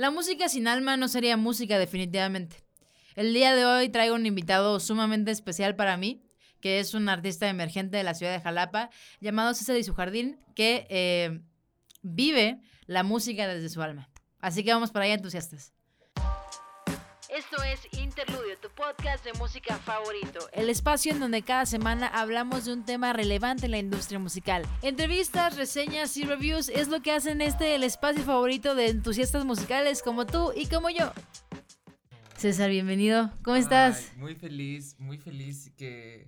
La música sin alma no sería música definitivamente. El día de hoy traigo un invitado sumamente especial para mí, que es un artista emergente de la ciudad de Jalapa, llamado César y su Jardín, que eh, vive la música desde su alma. Así que vamos para allá, entusiastas. Esto es Interludio, tu podcast de música favorito. El espacio en donde cada semana hablamos de un tema relevante en la industria musical. Entrevistas, reseñas y reviews es lo que hacen este el espacio favorito de entusiastas musicales como tú y como yo. César, bienvenido. ¿Cómo estás? muy feliz, muy feliz que,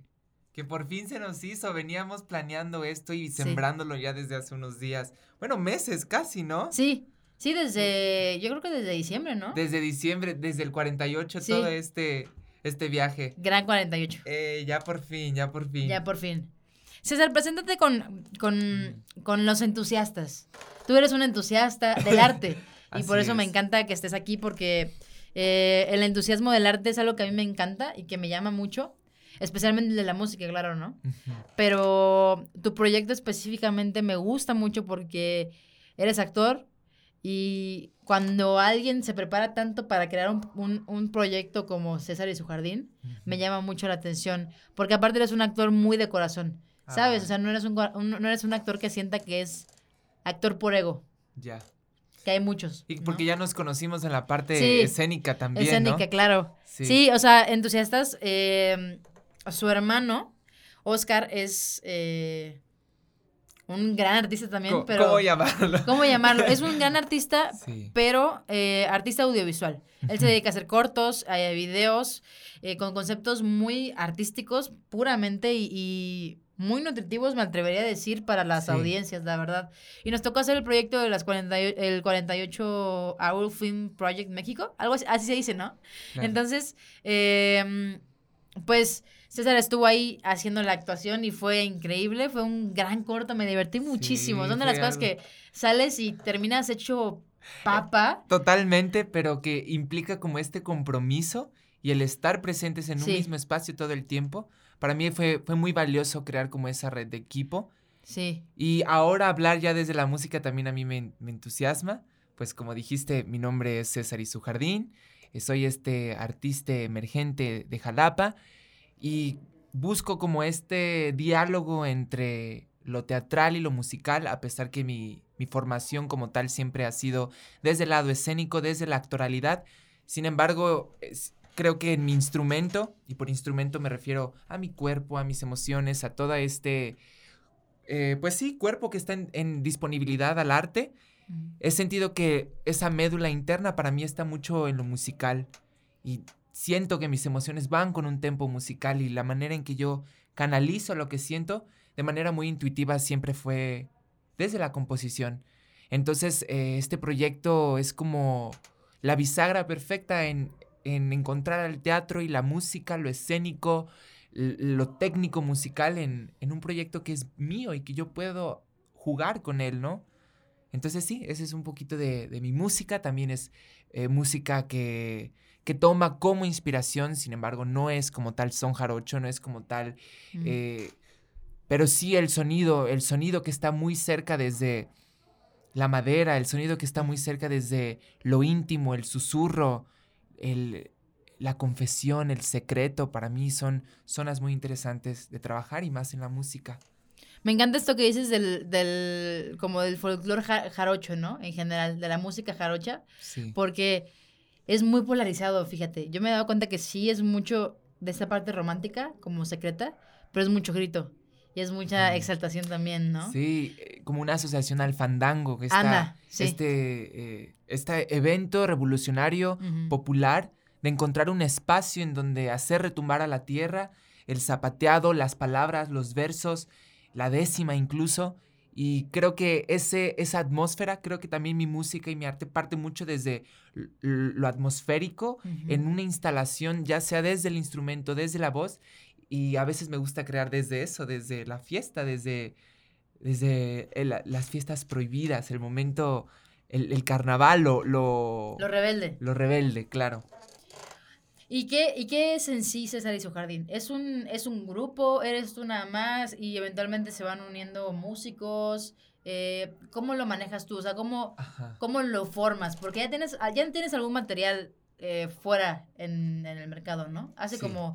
que por fin se nos hizo. Veníamos planeando esto y sembrándolo ya desde hace unos días. Bueno, meses casi, ¿no? Sí. Sí, desde, yo creo que desde diciembre, ¿no? Desde diciembre, desde el 48, todo este, este viaje. Gran 48. Eh, ya por fin, ya por fin. Ya por fin. César, preséntate con, con, con los entusiastas. Tú eres un entusiasta del arte y por eso me encanta que estés aquí porque eh, el entusiasmo del arte es algo que a mí me encanta y que me llama mucho, especialmente el de la música, claro, ¿no? Pero tu proyecto específicamente me gusta mucho porque eres actor, y cuando alguien se prepara tanto para crear un, un, proyecto como César y su jardín, me llama mucho la atención, porque aparte eres un actor muy de corazón, ¿sabes? Ah. O sea, no eres un, no eres un actor que sienta que es actor por ego. Ya. Que hay muchos. Y porque ya nos conocimos en la parte escénica también. Escénica, claro. Sí. o sea, entusiastas, eh, su hermano, Oscar, es... Eh, un gran artista también, pero... ¿Cómo llamarlo? ¿Cómo llamarlo? Es un gran artista, pero eh, artista audiovisual. Él se dedica a hacer cortos, a videos, eh, con conceptos muy artísticos, puramente y, muy nutritivos, me atrevería a decir, para las audiencias, la verdad. Y nos tocó hacer el proyecto de las 48, el 48 Hour Film Project México, algo así, así se dice, ¿no? Entonces, eh, pues César estuvo ahí haciendo la actuación y fue increíble, fue un gran corto, me divertí muchísimo. Son de las cosas que sales y terminas hecho papa. Totalmente, pero que implica como este compromiso y el estar presentes en un mismo espacio todo el tiempo. Para mí fue, fue muy valioso crear como esa red de equipo. Sí. Y ahora hablar ya desde la música también a mí me, me entusiasma. Pues como dijiste, mi nombre es César Jardín. Soy este artista emergente de Jalapa y busco como este diálogo entre lo teatral y lo musical, a pesar que mi, formación como tal siempre ha sido desde el lado escénico, desde la actoralidad. Sin embargo, creo que en mi instrumento, y por instrumento me refiero a mi cuerpo, a mis emociones, a todo este, eh, pues sí, cuerpo que está en, en disponibilidad al arte, he sentido que esa médula interna para mí está mucho en lo musical. Y siento que mis emociones van con un tempo musical y la manera en que yo canalizo lo que siento de manera muy intuitiva siempre fue desde la composición. Entonces, eh, este proyecto es como la bisagra perfecta en, encontrar el teatro y la música, lo escénico, lo técnico musical en, un proyecto que es mío y que yo puedo jugar con él, ¿no? Entonces sí, ese es un poquito de, mi música, también es eh, música que que toma como inspiración, sin embargo, no es como tal son jarocho, no es como tal, mm. eh, pero sí el sonido, el sonido que está muy cerca desde la madera, el sonido que está muy cerca desde lo íntimo, el susurro, el, la confesión, el secreto, para mí son zonas muy interesantes de trabajar y más en la música. Me encanta esto que dices del, del como del folclore jarocho, ¿no? En general, de la música jarocha. Sí. Porque es muy polarizado, fíjate. Yo me he dado cuenta que sí es mucho de esta parte romántica, como secreta, pero es mucho grito. Y es mucha exaltación también, ¿no? Sí, eh, como una asociación al fandango, que está este, eh, este evento revolucionario, popular, de encontrar un espacio en donde hacer retumbar a la tierra el zapateado, las palabras, los versos, la décima incluso, y creo que ese, esa atmósfera, creo que también mi música y mi arte parte mucho desde lo atmosférico en una instalación, ya sea desde el instrumento, desde la voz. Y a veces me gusta crear desde eso, desde la fiesta, desde, desde las fiestas prohibidas, el momento, el, carnaval, lo, lo... Lo rebelde. Lo rebelde, claro. ¿Y qué, ¿Y qué es en sí César y su jardín? ¿Es un, ¿Es un grupo? ¿Eres tú nada más? Y eventualmente se van uniendo músicos, eh, ¿cómo lo manejas tú? O sea, ¿cómo, ¿cómo lo formas? Porque ya tienes, ya tienes algún material eh, fuera en, el mercado, ¿no? Hace como...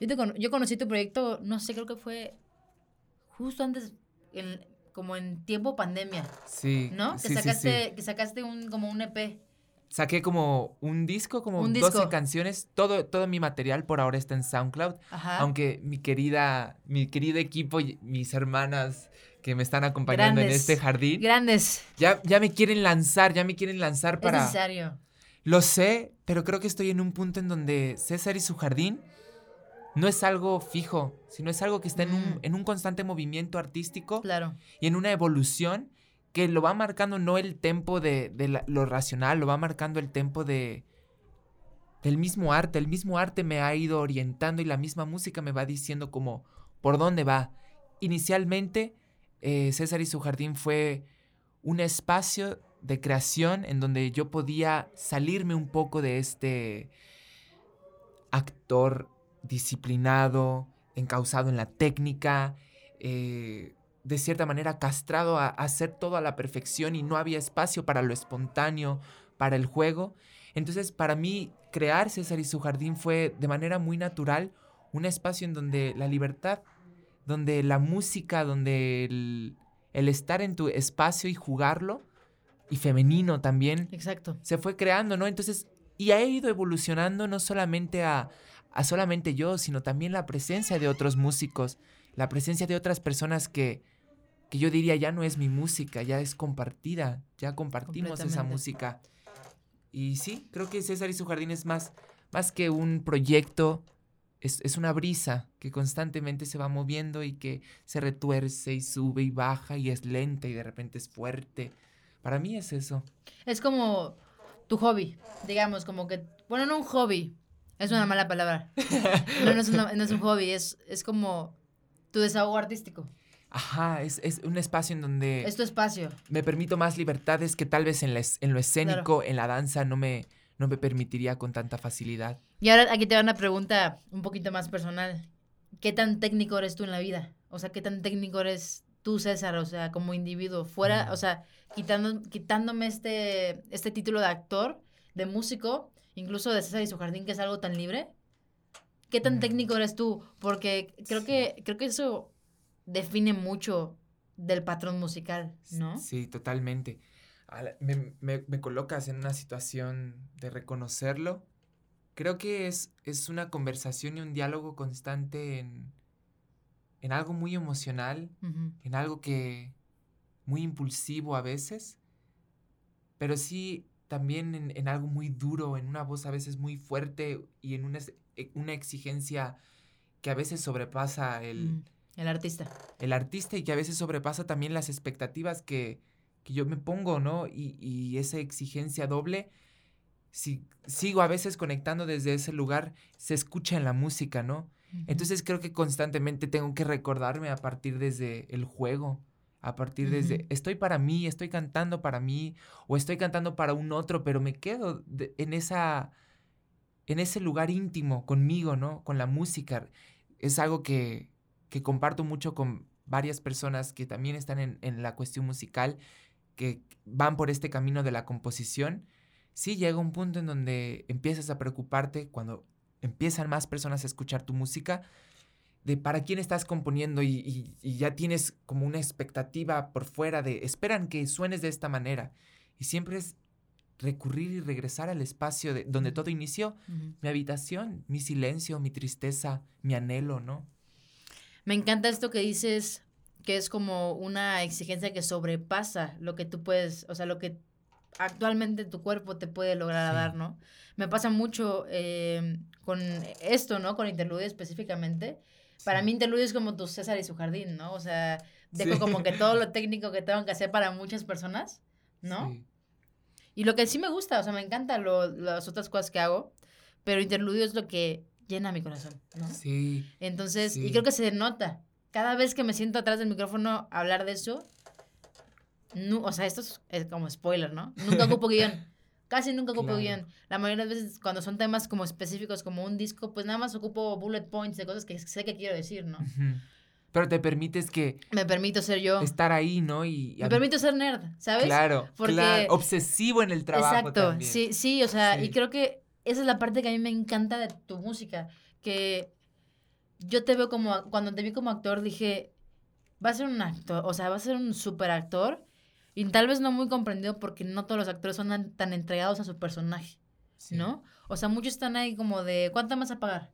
Yo, te yo conocí tu proyecto, no sé, creo que fue justo antes, como en tiempo pandemia. Sí. ¿No? Que sacaste, Que sacaste un, como un EP. Saqué como un disco, como un 12 canciones. Todo, todo mi material por ahora está en SoundCloud. Ajá. Aunque mi querida, mi querido equipo, mis hermanas que me están acompañando en este jardín. Grandes. Ya, ya me quieren lanzar, ya me quieren lanzar para. Es necesario. Lo sé, pero creo que estoy en un punto en donde César y su jardín no es algo fijo, sino es algo que está en, un, mm. en un constante movimiento artístico. Claro. Y en una evolución que lo va marcando no el tempo de, lo racional, lo va marcando el tempo de del mismo arte. El mismo arte me ha ido orientando y la misma música me va diciendo como por dónde va. Inicialmente, eh, César y su jardín fue un espacio de creación en donde yo podía salirme un poco de este actor disciplinado, encausado en la técnica, eh, de cierta manera castrado a, hacer todo a la perfección y no había espacio para lo espontáneo, para el juego. Entonces, para mí, crear César y su jardín fue de manera muy natural un espacio en donde la libertad, donde la música, donde el, el estar en tu espacio y jugarlo, y femenino también. Exacto. Se fue creando, ¿no? Entonces, y ha ido evolucionando no solamente a, a solamente yo, sino también la presencia de otros músicos, la presencia de otras personas que, que yo diría ya no es mi música, ya es compartida, ya compartimos esa música. Y sí, creo que César y su jardín es más, más que un proyecto, es, es, una brisa que constantemente se va moviendo y que se retuerce y sube y baja y es lenta y de repente es fuerte. Para mí es eso. Es como tu hobby, digamos, como que, bueno, no un hobby, es una mala palabra. No, no, es, un hobby, es, es como tu desahogo artístico. Ajá, es, un espacio en donde... Es tu espacio. Me permito más libertades que tal vez en, en lo escénico, en la danza, no me, no me permitiría con tanta facilidad. Y ahora aquí te va una pregunta un poquito más personal. ¿Qué tan técnico eres tú en la vida? O sea, ¿qué tan técnico eres tú, César? O sea, como individuo. Fuera, mm. o sea, quitando, quitándome este, este título de actor, de músico, incluso de César y su jardín, que es algo tan libre. ¿Qué tan técnico eres tú? Porque creo, que, creo que eso define mucho del patrón musical, ¿no? Sí, totalmente. Me, me, colocas en una situación de reconocerlo. Creo que es, es una conversación y un diálogo constante en, en algo muy emocional, en algo que muy impulsivo a veces, pero sí también en, algo muy duro, en una voz a veces muy fuerte y en una, una exigencia que a veces sobrepasa el... Mm, el artista. El artista y que a veces sobrepasa también las expectativas que, que yo me pongo, ¿no? Y, y, esa exigencia doble, si sigo a veces conectando desde ese lugar, se escucha en la música, ¿no? Entonces creo que constantemente tengo que recordarme a partir desde el juego, a partir desde, estoy para mí, estoy cantando para mí, o estoy cantando para un otro, pero me quedo en, esa, en ese lugar íntimo conmigo, ¿no? Con la música. Es algo que, que comparto mucho con varias personas que también están en, en, la cuestión musical, que van por este camino de la composición. Sí llega un punto en donde empiezas a preocuparte cuando empiezan más personas a escuchar tu música, de para quién estás componiendo y, ya tienes como una expectativa por fuera de esperan que suenes de esta manera. Y siempre es recurrir y regresar al espacio de, donde todo inició, mi habitación, mi silencio, mi tristeza, mi anhelo, ¿no? Me encanta esto que dices, que es como una exigencia que sobrepasa lo que tú puedes, o sea, lo que actualmente tu cuerpo te puede lograr dar, ¿no? Me pasa mucho eh, con esto, ¿no? Con interludio específicamente para mí interludio es como tu César y su jardín, ¿no? O sea, dejo como que todo lo técnico que tengo que hacer para muchas personas, ¿no? Y lo que sí me gusta, o sea, me encantan las otras cosas que hago, pero interludio es lo que llena mi corazón, ¿no? Sí. Entonces, y creo que se nota. Cada vez que me siento atrás del micrófono a hablar de eso, no, o sea, esto es, es como spoiler, ¿no? Nunca ocupo guion. Casi nunca ocupo bien. La mayoría de veces cuando son temas como específicos, como un disco, pues nada más ocupo bullet points de cosas que sé que quiero decir, ¿no? Pero te permites que... Me permito ser yo. Estar ahí, ¿no? Y, me permito ser nerd, ¿sabes? Claro, Porque... Obsesivo en el trabajo Exacto, sí, sí, o sea, y creo que esa es la parte que a mí me encanta de tu música, que yo te veo como, cuando te vi como actor dije, va a ser un actor, o sea, va a ser un super actor y tal vez no muy comprendido porque no todos los actores son tan, entregados a su personaje, ¿no? O sea, muchos están ahí como de, ¿cuánto más a pagar?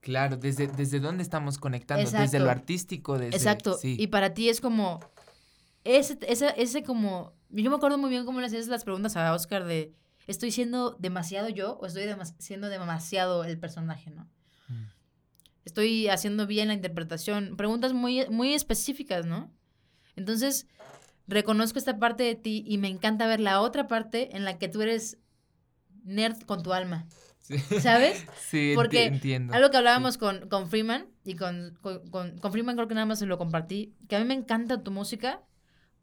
Claro, desde, desde dónde estamos conectando, desde lo artístico, desde... Exacto, y para ti es como, ese, ese, ese como, yo me acuerdo muy bien cómo le hacías las preguntas a Oscar de, ¿estoy siendo demasiado yo o estoy siendo demasiado el personaje, no? Mm. Estoy haciendo bien la interpretación. Preguntas muy, muy específicas, ¿no? Entonces, reconozco esta parte de ti y me encanta ver la otra parte en la que tú eres nerd con tu alma. ¿Sabes? Sí, Porque entiendo. Algo que hablábamos con, con, Freeman, y con, con, Freeman creo que nada más se lo compartí, que a mí me encanta tu música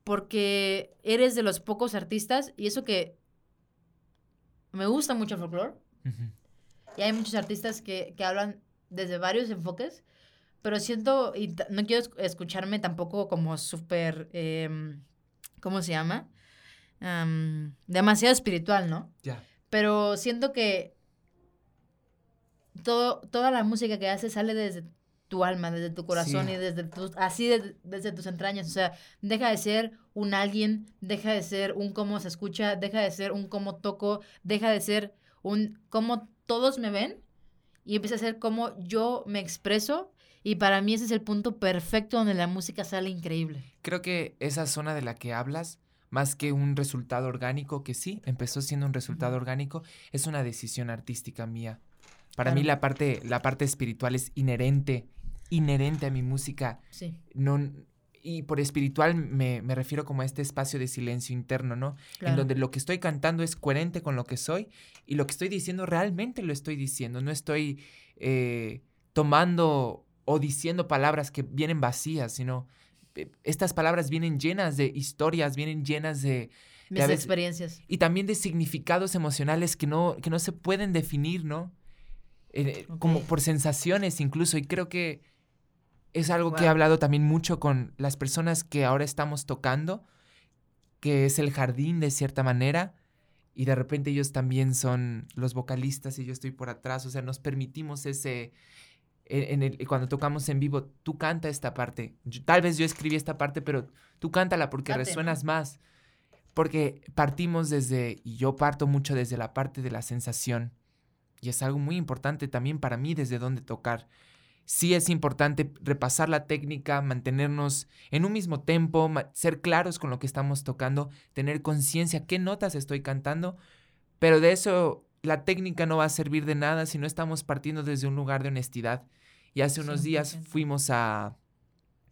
porque eres de los pocos artistas, y eso que me gusta mucho el folclore, y hay muchos artistas que, que hablan desde varios enfoques, pero siento, y no quiero escucharme tampoco como súper, em, ¿cómo se llama? demasiado espiritual, ¿no? Ya. Pero siento que todo, toda la música que haces sale desde tu alma, desde tu corazón y desde tus, así desde tus entrañas. O sea, deja de ser un alguien, deja de ser un cómo se escucha, deja de ser un cómo toco, deja de ser un cómo todos me ven y empieza a ser como yo me expreso. Y para mí ese es el punto perfecto donde la música sale increíble. Creo que esa zona de la que hablas, más que un resultado orgánico, que sí, empezó siendo un resultado orgánico, es una decisión artística mía. Para mí la parte, la parte espiritual es inherente, inherente a mi música. Sí. No, y por espiritual me, me, refiero como a este espacio de silencio interno, ¿no? En donde lo que estoy cantando es coherente con lo que soy y lo que estoy diciendo realmente lo estoy diciendo, no estoy eh, tomando o diciendo palabras que vienen vacías, sino eh, estas palabras vienen llenas de historias, vienen llenas de... Mis experiencias. Y también de significados emocionales que no, que no se pueden definir, ¿no? Eh, como por sensaciones incluso, y creo que es algo que he hablado también mucho con las personas que ahora estamos tocando, que es el jardín de cierta manera, y de repente ellos también son los vocalistas y yo estoy por atrás, o sea, nos permitimos ese, e, en el, cuando tocamos en vivo, tú canta esta parte, tal vez yo escribí esta parte, pero tú cántala porque resuenas más, porque partimos desde, y yo parto mucho desde la parte de la sensación, y es algo muy importante también para mí desde dónde tocar, sí es importante repasar la técnica, mantenernos en un mismo tempo, ser claros con lo que estamos tocando, tener conciencia qué notas estoy cantando, pero de eso la técnica no va a servir de nada si no estamos partiendo desde un lugar de honestidad. Y hace unos días fuimos a,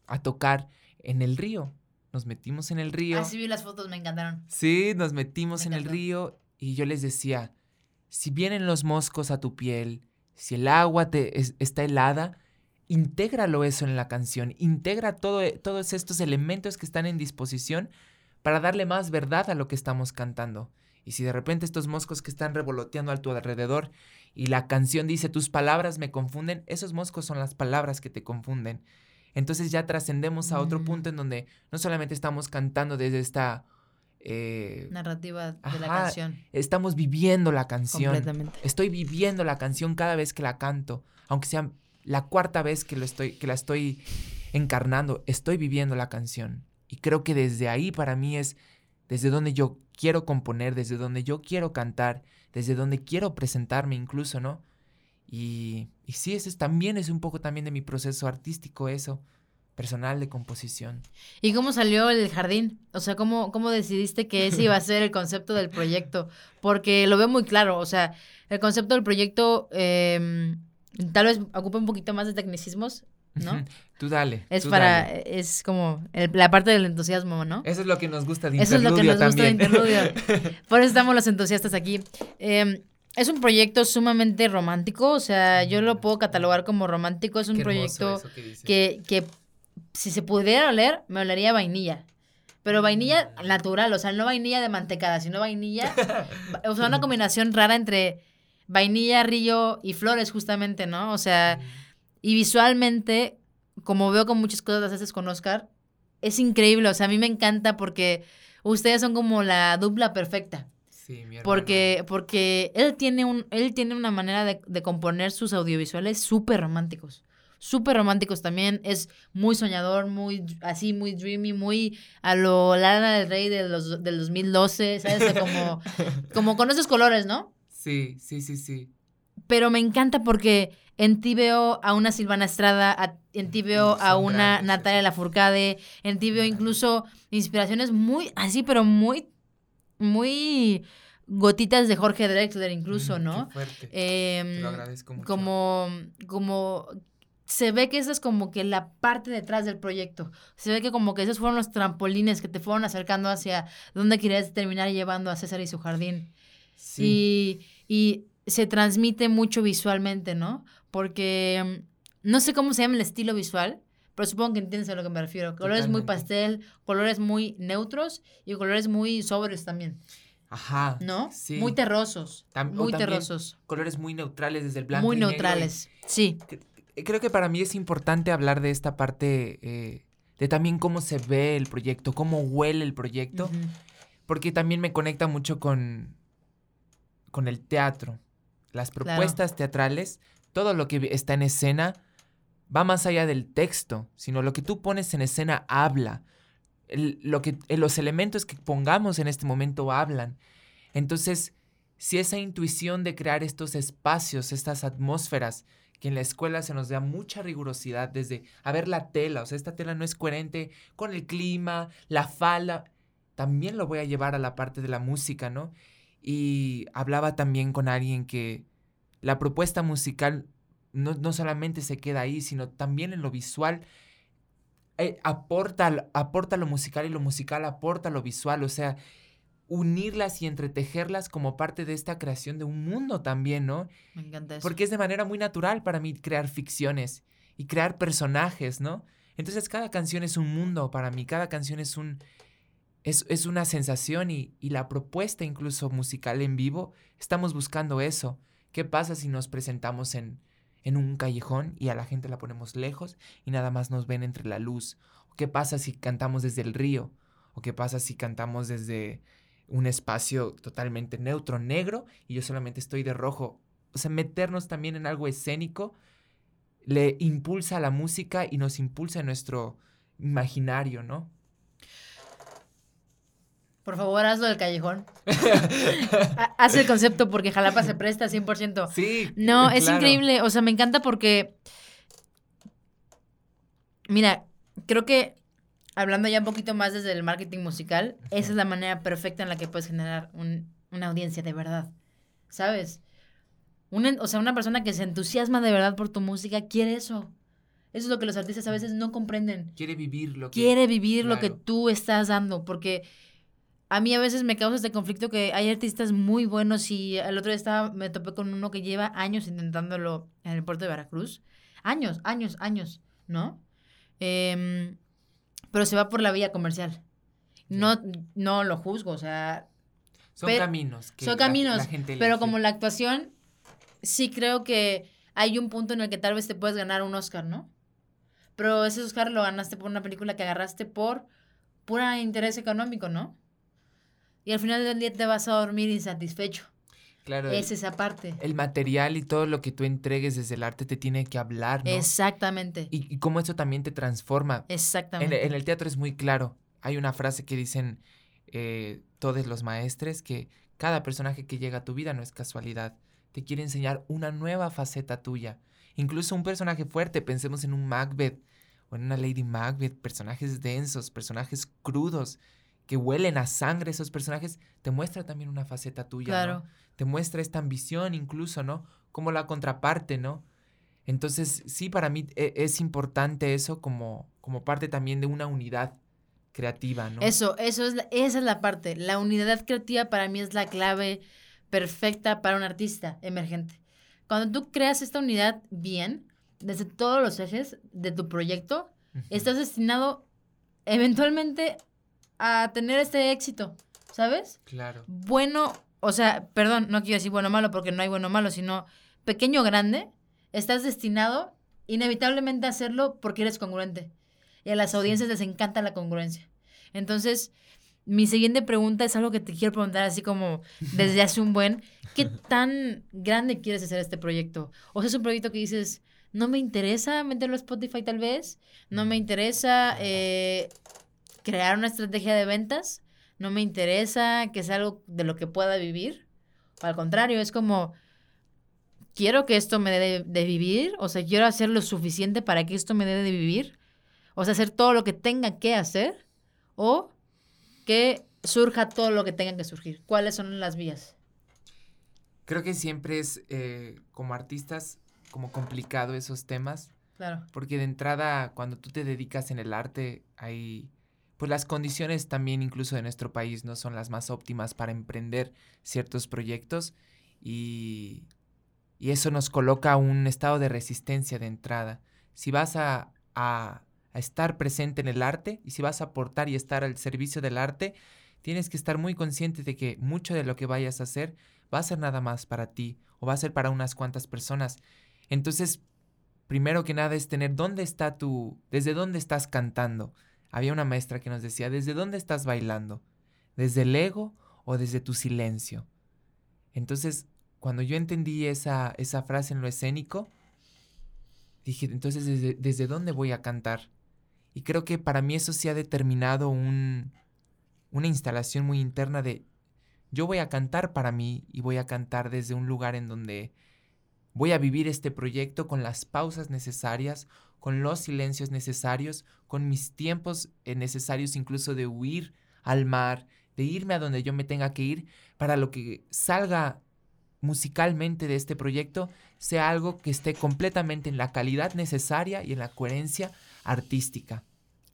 a tocar en el río. Nos metimos en el río. Ah, sí vi las fotos, me encantaron. Sí, nos metimos en el río y yo les decía, si vienen los moscos a tu piel, si el agua te está helada, intégralo eso en la canción, integra todo, e, todos estos elementos que están en disposición para darle más verdad a lo que estamos cantando. Y si de repente estos moscos que están revoloteando a tu alrededor y la canción dice tus palabras me confunden, esos moscos son las palabras que te confunden. Entonces ya trascendemos a otro punto mm. en donde no solamente estamos cantando desde esta eh, narrativa de la canción. Estamos viviendo la canción. Estoy viviendo la canción cada vez que la canto, aunque sea la cuarta vez que, lo estoy, que la estoy encarnando, estoy viviendo la canción. Y creo que desde ahí para mí es desde donde yo quiero componer, desde donde yo quiero cantar, desde donde quiero presentarme incluso, ¿no? Y, y sí, eso es, también es un poco también de mi proceso artístico eso, personal de composición. ¿Y cómo salió el jardín? O sea, ¿cómo, cómo decidiste que ese iba a ser el concepto del proyecto? Porque lo veo muy claro, o sea, el concepto del proyecto... Em, Tal vez ocupe un poquito más de tecnicismos, ¿no? tú dale. Es para, es como la parte del entusiasmo, ¿no? Eso es lo que nos gusta de Eso es lo que nos gusta de interludio. Por eso estamos los entusiastas aquí. Em, es un proyecto sumamente romántico, o sea, yo lo puedo catalogar como romántico. Es un proyecto que, que, si se pudiera oler, me olería vainilla. Pero vainilla natural, o sea, no vainilla de mantecada, sino vainilla. o sea, una combinación rara entre vainilla, río y flores justamente, ¿no? O sea, y visualmente como veo con muchas cosas las haces con Oscar, es increíble. O sea, a mí me encanta porque ustedes son como la dupla perfecta. Sí, mi. Porque, porque él tiene un, él tiene una manera de, de componer sus audiovisuales súper románticos. Súper románticos también. Es muy soñador, muy así, muy dreamy, muy a lo Lana del Rey de los, del 2012, ¿sabes? Como, como con esos colores, ¿no? Sí, sí, sí, sí. Pero me encanta porque en ti veo a una Silvana Estrada, a- en ti veo a una grandes, Natalia Lafourcade, en ti veo incluso inspiraciones muy, así, pero muy, muy gotitas de Jorge Drexler incluso, Mm, ¿no? Qué fuerte. Em, Te lo agradezco mucho. como, como se ve que esa es como que la parte detrás del proyecto. Se ve que como que esos fueron los trampolines que te fueron acercando hacia dónde querías terminar llevando a César y su jardín. Sí. Y, y se transmite mucho visualmente, ¿no? Porque mm, no sé cómo se llama el estilo visual, pero supongo que entiendes a lo que me refiero. Colores muy pastel, colores muy neutros y colores muy sobrios también, Ajá. ¿no? Sí. Muy terrosos. Tam- muy terrosos. Colores muy neutrales desde el blanco. Muy y negro y- neutrales. Sí. Eh, Creo que para mí es importante hablar de esta parte, eh, de también cómo se ve el proyecto, cómo huele el proyecto, porque también me conecta mucho con, con el teatro. Las Claro. propuestas teatrales, todo lo que está en escena va más allá del texto, sino lo que tú pones en escena habla. El- lo que, eh, los elementos que pongamos en este momento hablan. Entonces, si esa intuición de crear estos espacios, estas atmósferas, que en la escuela se nos da mucha rigurosidad desde a ver la tela, o sea, esta tela no es coherente con el clima, la falda, también lo voy a llevar a la parte de la música, ¿no? Y hablaba también con alguien que la propuesta musical no, no solamente se queda ahí, sino también en lo visual eh, aporta, aporta lo musical y lo musical aporta lo visual, o sea, unirlas y entretejerlas como parte de esta creación de un mundo también, ¿no? Me encanta eso. Porque es de manera muy natural para mí crear ficciones y crear personajes, ¿no? Entonces cada canción es un mundo para mí, cada canción es un... Es, es una sensación y, y la propuesta incluso musical en vivo, estamos buscando eso. ¿Qué pasa si nos presentamos en, en un callejón y a la gente la ponemos lejos y nada más nos ven entre la luz? ¿O qué pasa si cantamos desde el río? ¿O qué pasa si cantamos desde un espacio totalmente neutro, negro, y yo solamente estoy de rojo? O sea, meternos también en algo escénico le impulsa a la música y nos impulsa en nuestro imaginario, ¿no? Por favor, hazlo del callejón. Ha- Haz el concepto porque Jalapa se presta 100%. Sí. No, es claro. increíble. O sea, me encanta porque. Mira, creo que hablando ya un poquito más desde el marketing musical, esa es la manera perfecta en la que puedes generar un- una audiencia de verdad. ¿Sabes? Un en- o sea, una persona que se entusiasma de verdad por tu música quiere eso. Eso es lo que los artistas a veces no comprenden. Quiere vivir lo que... Quiere vivir lo que tú estás dando, porque a mí a veces me causa este conflicto que hay artistas muy buenos y el otro día estaba, me topé con uno que lleva años intentándolo en el puerto de Veracruz. Años, años, años, ¿no? Em, pero se va por la vía comercial. No, no lo juzgo, o sea, Son pero- caminos. que son caminos, la gente pero como la actuación, sí creo que hay un punto en el que tal vez te puedes ganar un Oscar, ¿no? Pero ese Oscar lo ganaste por una película que agarraste por pura interés económico, ¿no? Y al final del día te vas a dormir insatisfecho. Claro, Es esa parte. el material y todo lo que tú entregues desde el arte te tiene que hablar, ¿no? Exactamente. Y, y cómo eso también te transforma. En, Exactamente. en el teatro es muy claro. Hay una frase que dicen eh, todos los maestres que cada personaje que llega a tu vida no es casualidad. Te quiere enseñar una nueva faceta tuya. Incluso un personaje fuerte, pensemos en un Macbeth o en una Lady Macbeth, personajes densos, personajes crudos, que huelen a sangre esos personajes, te muestra también una faceta tuya, ¿no? claro. te muestra esta ambición incluso, ¿no? Como la contraparte, ¿no? Entonces, sí, para mí e- es importante eso como, como parte también de una unidad creativa, ¿no? Eso, eso es la- esa es la parte. La unidad creativa para mí es la clave perfecta para un artista emergente. Cuando tú creas esta unidad bien, desde todos los ejes de tu proyecto, estás destinado eventualmente a tener este éxito, ¿sabes? Claro, Bueno, o sea, perdón, no quiero decir bueno o malo porque no hay bueno o malo, sino pequeño o grande, estás destinado inevitablemente hacerlo porque eres congruente. Y a las audiencias les encanta la congruencia. Entonces, mi siguiente pregunta es algo que te quiero preguntar así como desde hace un buen. ¿Qué tan grande quieres hacer este proyecto? O sea, es un proyecto que dices, no me interesa meterlo a Spotify tal vez, no me interesa eh, crear una estrategia de ventas, no me interesa que sea algo de lo que pueda vivir. al contrario, es como, quiero que esto me dé de, vivir, o sea, quiero hacer lo suficiente para que esto me dé de vivir, o sea, hacer todo lo que tenga que hacer, o que surja todo lo que tenga que surgir. ¿Cuáles son las vías? Creo que siempre es, eh, como artistas, como complicado esos temas. Claro. Porque de entrada, cuando tú te dedicas en el arte, hay pues las condiciones también incluso de nuestro país no son las más óptimas para emprender ciertos proyectos y, y eso nos coloca a un estado de resistencia de entrada. Si vas a, a, a, estar presente en el arte y si vas a aportar y estar al servicio del arte, tienes que estar muy consciente de que mucho de lo que vayas a hacer va a ser nada más para ti o va a ser para unas cuantas personas. Entonces, primero que nada es tener dónde está tu, desde dónde estás cantando había una maestra que nos decía, ¿desde dónde estás bailando? ¿Desde el ego o desde tu silencio? Entonces, cuando yo entendí esa, esa frase en lo escénico, dije, entonces, ¿desde, ¿desde dónde voy a cantar? Y creo que para mí eso sí ha determinado un, una instalación muy interna de, yo voy a cantar para mí y voy a cantar desde un lugar en donde voy a vivir este proyecto con las pausas necesarias, con los silencios necesarios, con mis tiempos eh, necesarios incluso de huir al mar, de irme a donde yo me tenga que ir, para lo que salga musicalmente de este proyecto sea algo que esté completamente en la calidad necesaria y en la coherencia artística.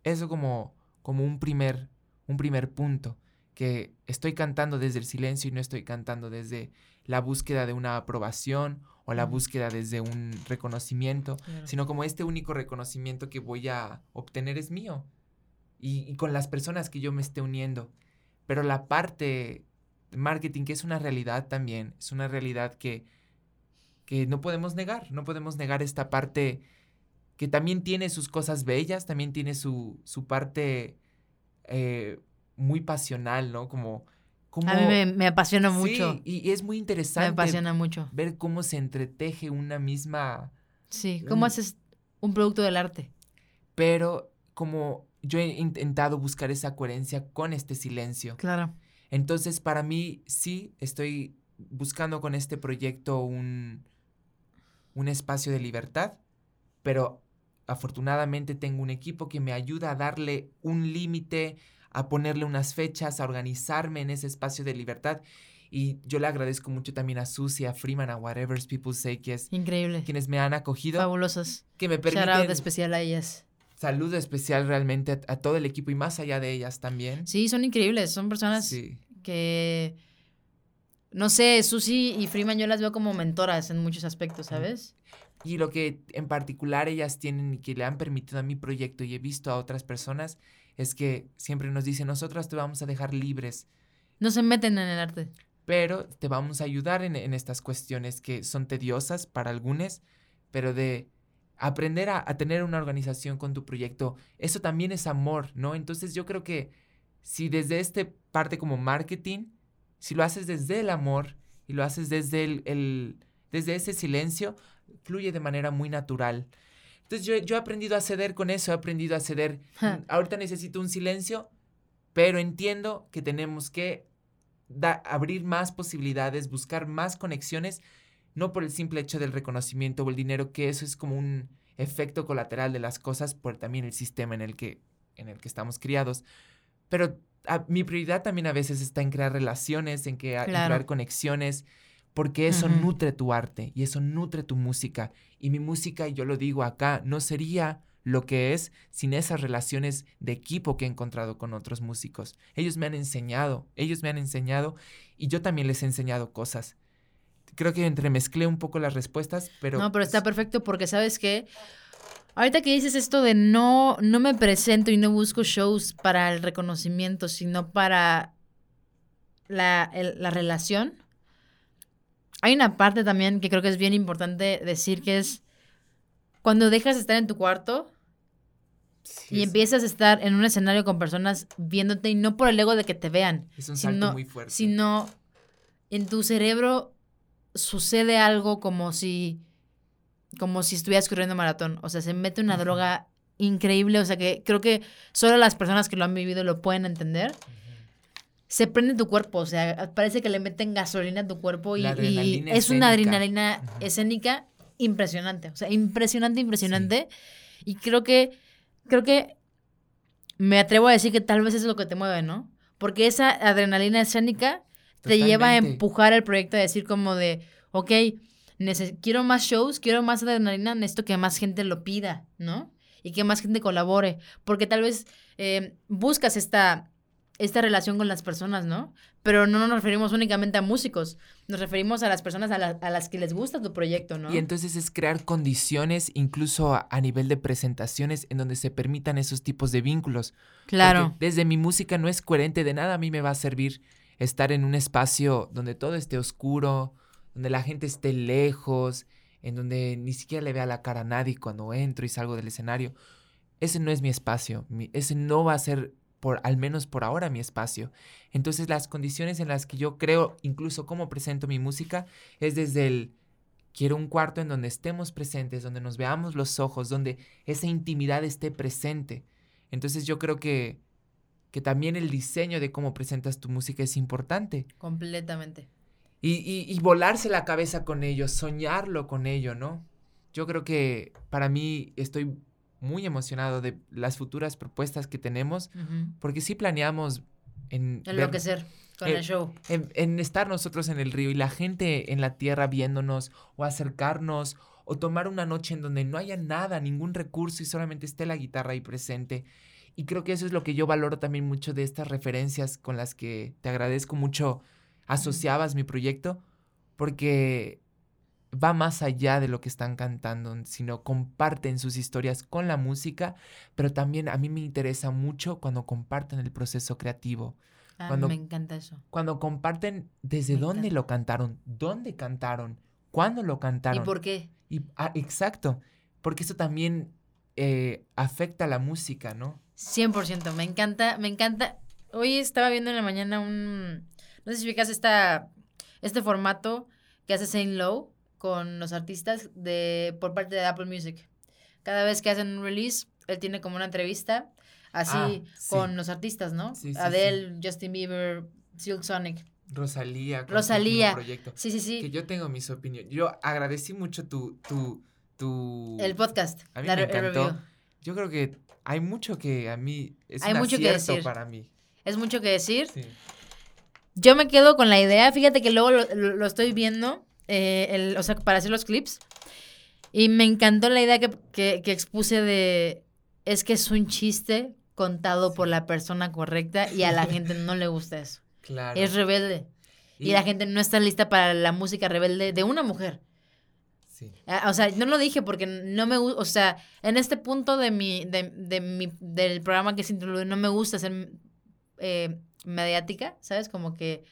Eso como, como un, primer, un primer punto, que estoy cantando desde el silencio y no estoy cantando desde la búsqueda de una aprobación o la búsqueda desde un reconocimiento, sino como este único reconocimiento que voy a obtener es mío y, con las personas que yo me esté uniendo. Pero la parte de marketing, que es una realidad también, es una realidad que, que no podemos negar, no podemos negar esta parte que también tiene sus cosas bellas, también tiene su, su parte eh, muy pasional, ¿no? Como a mí me, apasiona mucho. Sí, y, es muy interesante. Me apasiona mucho. Ver cómo se entreteje una misma. Sí, cómo haces un producto del arte. Pero como yo he intentado buscar esa coherencia con este silencio. Claro. Entonces, para mí, sí, estoy buscando con este proyecto un, un espacio de libertad, pero afortunadamente tengo un equipo que me ayuda a darle un límite, a ponerle unas fechas, a organizarme en ese espacio de libertad. Y yo le agradezco mucho también a Susie, a Freeman, a Whatever People Say, que es... Increíble. Quienes me han acogido. Fabulosas. Que me permiten... Shout especial a ellas. Saludo especial realmente a, todo el equipo y más allá de ellas también. Sí, son increíbles. Son personas que... No sé, Susie y Freeman yo las veo como mentoras en muchos aspectos, ¿sabes? Y lo que en particular ellas tienen y que le han permitido a mi proyecto y he visto a otras personas es que siempre nos dicen, nosotras te vamos a dejar libres. No se meten en el arte. Pero te vamos a ayudar en, estas cuestiones que son tediosas para algunos, pero de aprender a, tener una organización con tu proyecto, eso también es amor, ¿no? Entonces yo creo que si desde este parte como marketing, si lo haces desde el amor y lo haces desde el desde ese silencio, fluye de manera muy natural. Entonces yo, yo he aprendido a ceder con eso, he aprendido a ceder. Mm, ahorita necesito un silencio, pero entiendo que tenemos que abrir más posibilidades, buscar más conexiones, no por el simple hecho del reconocimiento o el dinero, que eso es como un efecto colateral de las cosas por también el sistema en el que, en el que estamos criados. Pero mi prioridad también a veces está en crear relaciones, en, que, crear conexiones, porque eso nutre tu arte y eso nutre tu música. Y mi música, y yo lo digo acá, no sería lo que es sin esas relaciones de equipo que he encontrado con otros músicos. Ellos me han enseñado, ellos me han enseñado y yo también les he enseñado cosas. Creo que entremezclé un poco las respuestas, pero... No, pero está perfecto porque sabes que ahorita que dices esto de no, no me presento y no busco shows para el reconocimiento, sino para la, la relación, hay una parte también que creo que es bien importante decir que es cuando dejas de estar en tu cuarto Sí, y empiezas a estar en un escenario con personas viéndote y no por el ego de que te vean, Es un salto sino, muy fuerte. sino en tu cerebro sucede algo como si como si estuvieras corriendo maratón, o sea, se mete una droga increíble, o sea, que creo que solo las personas que lo han vivido lo pueden entender. Ujú. Se prende tu cuerpo, o sea, parece que le meten gasolina a tu cuerpo y, y adrenalina es una escénica. adrenalina Ujú. escénica impresionante, o sea, impresionante, impresionante. Y creo que, creo que me atrevo a decir que tal vez eso es lo que te mueve, ¿no? Porque esa adrenalina escénica te lleva a Totalmente. empujar el proyecto a decir como de, ok, quiero más shows, quiero más adrenalina, necesito que más gente lo pida, ¿no? Y que más gente colabore, porque tal vez eh, buscas esta, esta relación con las personas, ¿no? Pero no nos referimos únicamente a músicos, nos referimos a las personas a, la- a las que les gusta tu proyecto, ¿no? Y entonces es crear condiciones, incluso a, a nivel de presentaciones, en donde se permitan esos tipos de vínculos. claro, Porque desde mi música no es coherente, de nada a mí me va a servir estar en un espacio donde todo esté oscuro, donde la gente esté lejos, en donde ni siquiera le vea la cara a nadie cuando entro y salgo del escenario. Ese no es mi espacio, mi- ese no va a ser, por, al menos por ahora, mi espacio. Entonces las condiciones en las que yo creo, incluso cómo presento mi música, es desde el... Quiero un cuarto en donde estemos presentes, donde nos veamos los ojos, donde esa intimidad esté presente. Entonces yo creo que, que también el diseño de cómo presentas tu música es importante. completamente. Y, y, y volarse la cabeza con ello, soñarlo con ello, ¿no? Yo creo que para mí estoy muy emocionado de las futuras propuestas que tenemos, porque sí planeamos en, Enloquecer con eh, el show. en, en estar nosotros en el río y la gente en la tierra viéndonos o acercarnos o tomar una noche en donde no haya nada, ningún recurso y solamente esté la guitarra ahí presente. Y creo que eso es lo que yo valoro también mucho de estas referencias con las que te agradezco mucho asociabas mi proyecto, porque va más allá de lo que están cantando, sino comparten sus historias con la música, pero también a mí me interesa mucho cuando comparten el proceso creativo Ah, cuando- me encanta eso. cuando comparten desde Me dónde encanta. lo cantaron, dónde cantaron, cuándo lo ¿Y cantaron. por qué? Y- ah, exacto, porque eso también eh, afecta a la música, ¿no? 100%, me encanta, me encanta. Hoy estaba viendo en la mañana un, no sé si ubicas esta, este formato que hace Saint Low con los artistas de, por parte de Apple Music. Cada vez que hacen un release, él tiene como una entrevista así Ah, sí. con los artistas, ¿no? Sí, sí, Adele, Justin Bieber, Silk Sonic. Rosalía. Rosalía. proyecto. Sí, sí, sí. Que yo tengo mis opiniones. Yo agradecí mucho tu, tu, tu... El podcast. A mí me encantó. Yo creo que hay mucho que a mí es Hay un mucho que decir. para mí. Es mucho que decir. Yo me quedo con la idea, fíjate que luego lo, lo- lo estoy viendo, eh, el- o sea, para hacer los clips, y me encantó la idea que, que- que expuse de, es que es un chiste contado por la persona correcta y a la gente no le gusta eso. Claro. Es rebelde. Y, la gente no está lista para la música rebelde de una mujer. Sí. Ah, O sea, no lo dije porque no me gusta, o sea, en este punto de mi, de, de mi, del programa que se introduce, no me gusta ser eh, mediática, ¿sabes? Como que,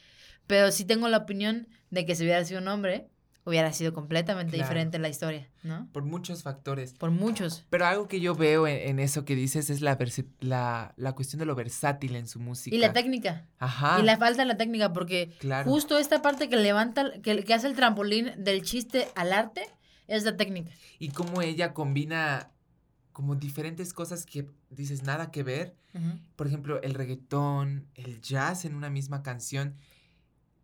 pero sí tengo la opinión de que si hubiera sido un hombre, hubiera sido completamente Claro. diferente la historia, ¿no? Por muchos factores. Por muchos. Pero algo que yo veo en, en eso que dices es la, la, la cuestión de lo versátil en su música. Y la técnica. Ajá. Y la falta de la técnica, porque Claro. justo esta parte que levanta, que, que hace el trampolín del chiste al arte, es la técnica. Y cómo ella combina como diferentes cosas que dices nada que ver. Por ejemplo, el reggaetón, el jazz en una misma canción.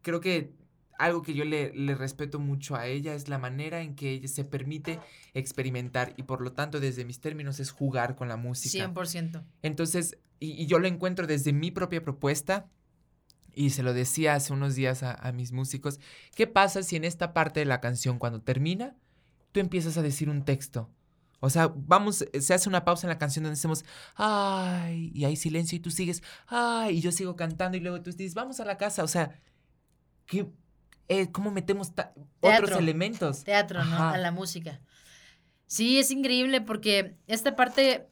Creo que algo que yo le, le respeto mucho a ella es la manera en que ella se permite experimentar y por lo tanto desde mis términos es jugar con la música. 100%. Entonces, y, y yo lo encuentro desde mi propia propuesta. Y se lo decía hace unos días a, a mis músicos. ¿Qué pasa si en esta parte de la canción, cuando termina, tú empiezas a decir un texto? O sea, vamos, se hace una pausa en la canción donde decimos, ay, y hay silencio y tú sigues, ay, y yo sigo cantando y luego tú dices, vamos a la casa. O sea, ¿qué, eh, ¿cómo metemos ta- otros Teatro. elementos? teatro, ¿no? Ajá. A la música. Sí, es increíble porque esta parte,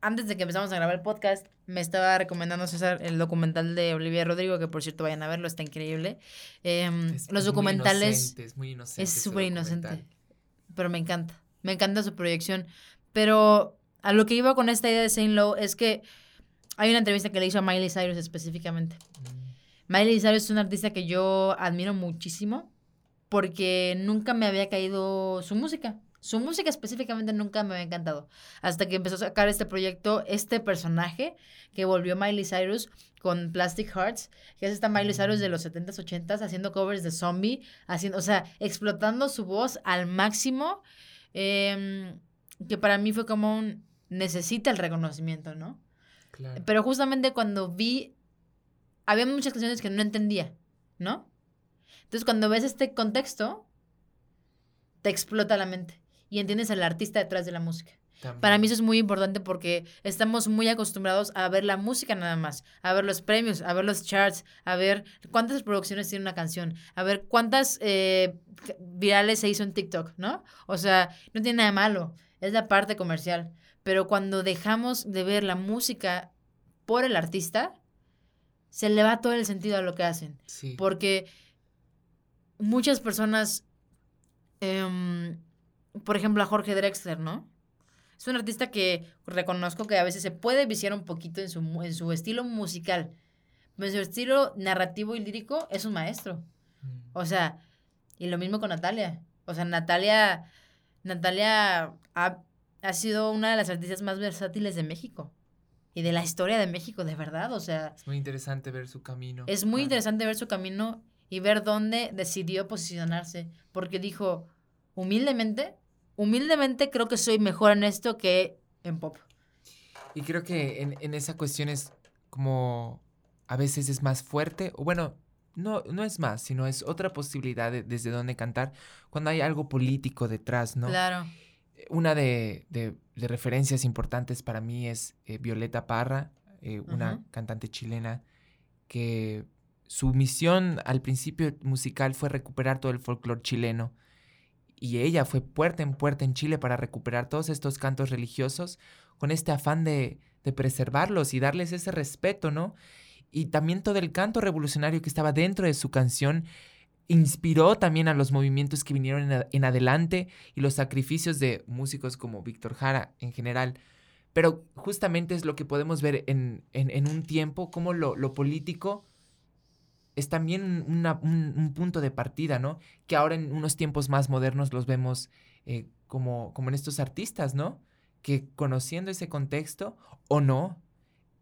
antes de que empezamos a grabar el podcast, me estaba recomendando César el documental de Olivia Rodrigo, que por cierto vayan a verlo, está increíble. Em, Es- los documentales inocente, es muy inocente. es súper inocente, pero me encanta. Me encanta su proyección. Pero a lo que iba con esta idea de Saint Low es que hay una entrevista que le hizo a Miley Cyrus específicamente. Mm. Miley Cyrus es una artista que yo admiro muchísimo porque nunca me había caído su música. Su música específicamente nunca me había encantado. Hasta que empezó a sacar este proyecto, este personaje que volvió Miley Cyrus con Plastic Hearts, que es esta Miley Cyrus de los 70s, 80s, haciendo covers de zombie, haciendo, o sea, explotando su voz al máximo, em, que para mí fue como un, necesita el reconocimiento, ¿no? Claro. Pero justamente cuando vi, había muchas canciones que no entendía, ¿no? Entonces cuando ves este contexto, te explota la mente y entiendes al artista detrás de la música. Para mí eso es muy importante porque estamos muy acostumbrados a ver la música nada más, a ver los premios, a ver los charts, a ver cuántas producciones tiene una canción, a ver cuántas eh, virales se hizo en TikTok, ¿no? O sea, no tiene nada de malo, es la parte comercial. Pero cuando dejamos de ver la música por el artista, se le va todo el sentido a lo que hacen. Porque muchas personas... Em, por ejemplo, a Jorge Drexler, ¿no? Es un artista que reconozco que a veces se puede viciar un poquito en su, en su estilo musical. Pero en su estilo narrativo y lírico es un maestro. Mm. O sea, y lo mismo con Natalia. O sea, Natalia, Natalia ha, ha sido una de las artistas más versátiles de México y de la historia de México, de verdad, o sea... Es muy interesante ver su camino. Es muy interesante ver su camino y ver dónde decidió posicionarse, porque dijo, humildemente, humildemente creo que soy mejor en esto que en pop. Y creo que en, en esa cuestión es como a veces es más fuerte, o bueno, no, no es más, sino es otra posibilidad de, desde donde cantar cuando hay algo político detrás, ¿no? Claro. Una de, de, de referencias importantes para mí es eh, Violeta Parra, eh, una cantante chilena que su misión al principio musical fue recuperar todo el folclore chileno y ella fue puerta en puerta en Chile para recuperar todos estos cantos religiosos con este afán de, de preservarlos y darles ese respeto, ¿no? Y también todo el canto revolucionario que estaba dentro de su canción inspiró también a los movimientos que vinieron en, adelante y los sacrificios de músicos como Víctor Jara en general. Pero justamente es lo que podemos ver en, en, en un tiempo, como lo, lo político es también un, punto de partida, ¿no? Que ahora en unos tiempos más modernos los vemos eh, como, como en estos artistas, ¿no? Que conociendo ese contexto o no,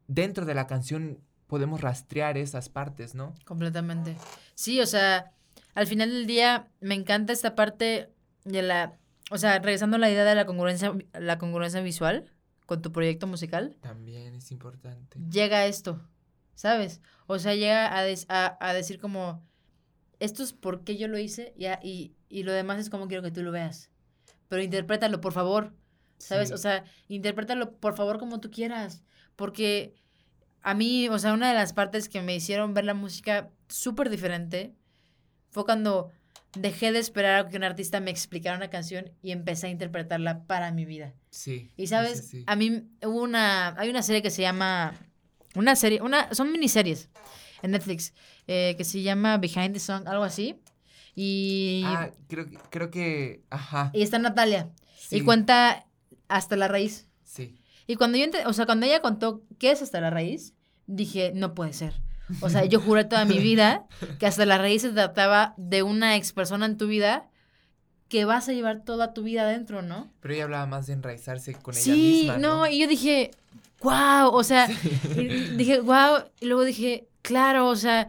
dentro de la canción podemos rastrear esas partes, ¿no? Completamente. Sí, o sea, al final del día me encanta esta parte de la, o sea, regresando a la idea de la congruencia, la congruencia visual con tu proyecto musical. También es importante. Llega esto, ¿sabes? O sea, llega a, a, decir como, esto es por qué yo lo hice y, y, lo demás es como quiero que tú lo veas. Pero interprétalo, por favor, ¿sabes? O sea, interprétalo, por favor, como tú quieras. Porque a mí, o sea, una de las partes que me hicieron ver la música súper diferente fue cuando dejé de esperar a que un artista me explicara una canción y empecé a interpretarla para mi vida. Sí. Y sabes, a mí hubo una, hay una serie que se llama una serie, una, son miniseries en Netflix eh, que se llama Behind the Song, algo así. Y. Ah, creo, creo que. Ajá. Y está Natalia. Y cuenta hasta la raíz. Sí. Y cuando yo, o sea, cuando ella contó qué es hasta la raíz, dije, no puede ser. O sea, yo juré toda mi vida que hasta la raíz se trataba de una ex persona en tu vida que vas a llevar toda tu vida adentro, ¿no? Pero ella hablaba más de enraizarse con ella misma. Sí, no, y yo dije, wow, o sea, dije, wow, y luego dije, claro, o sea,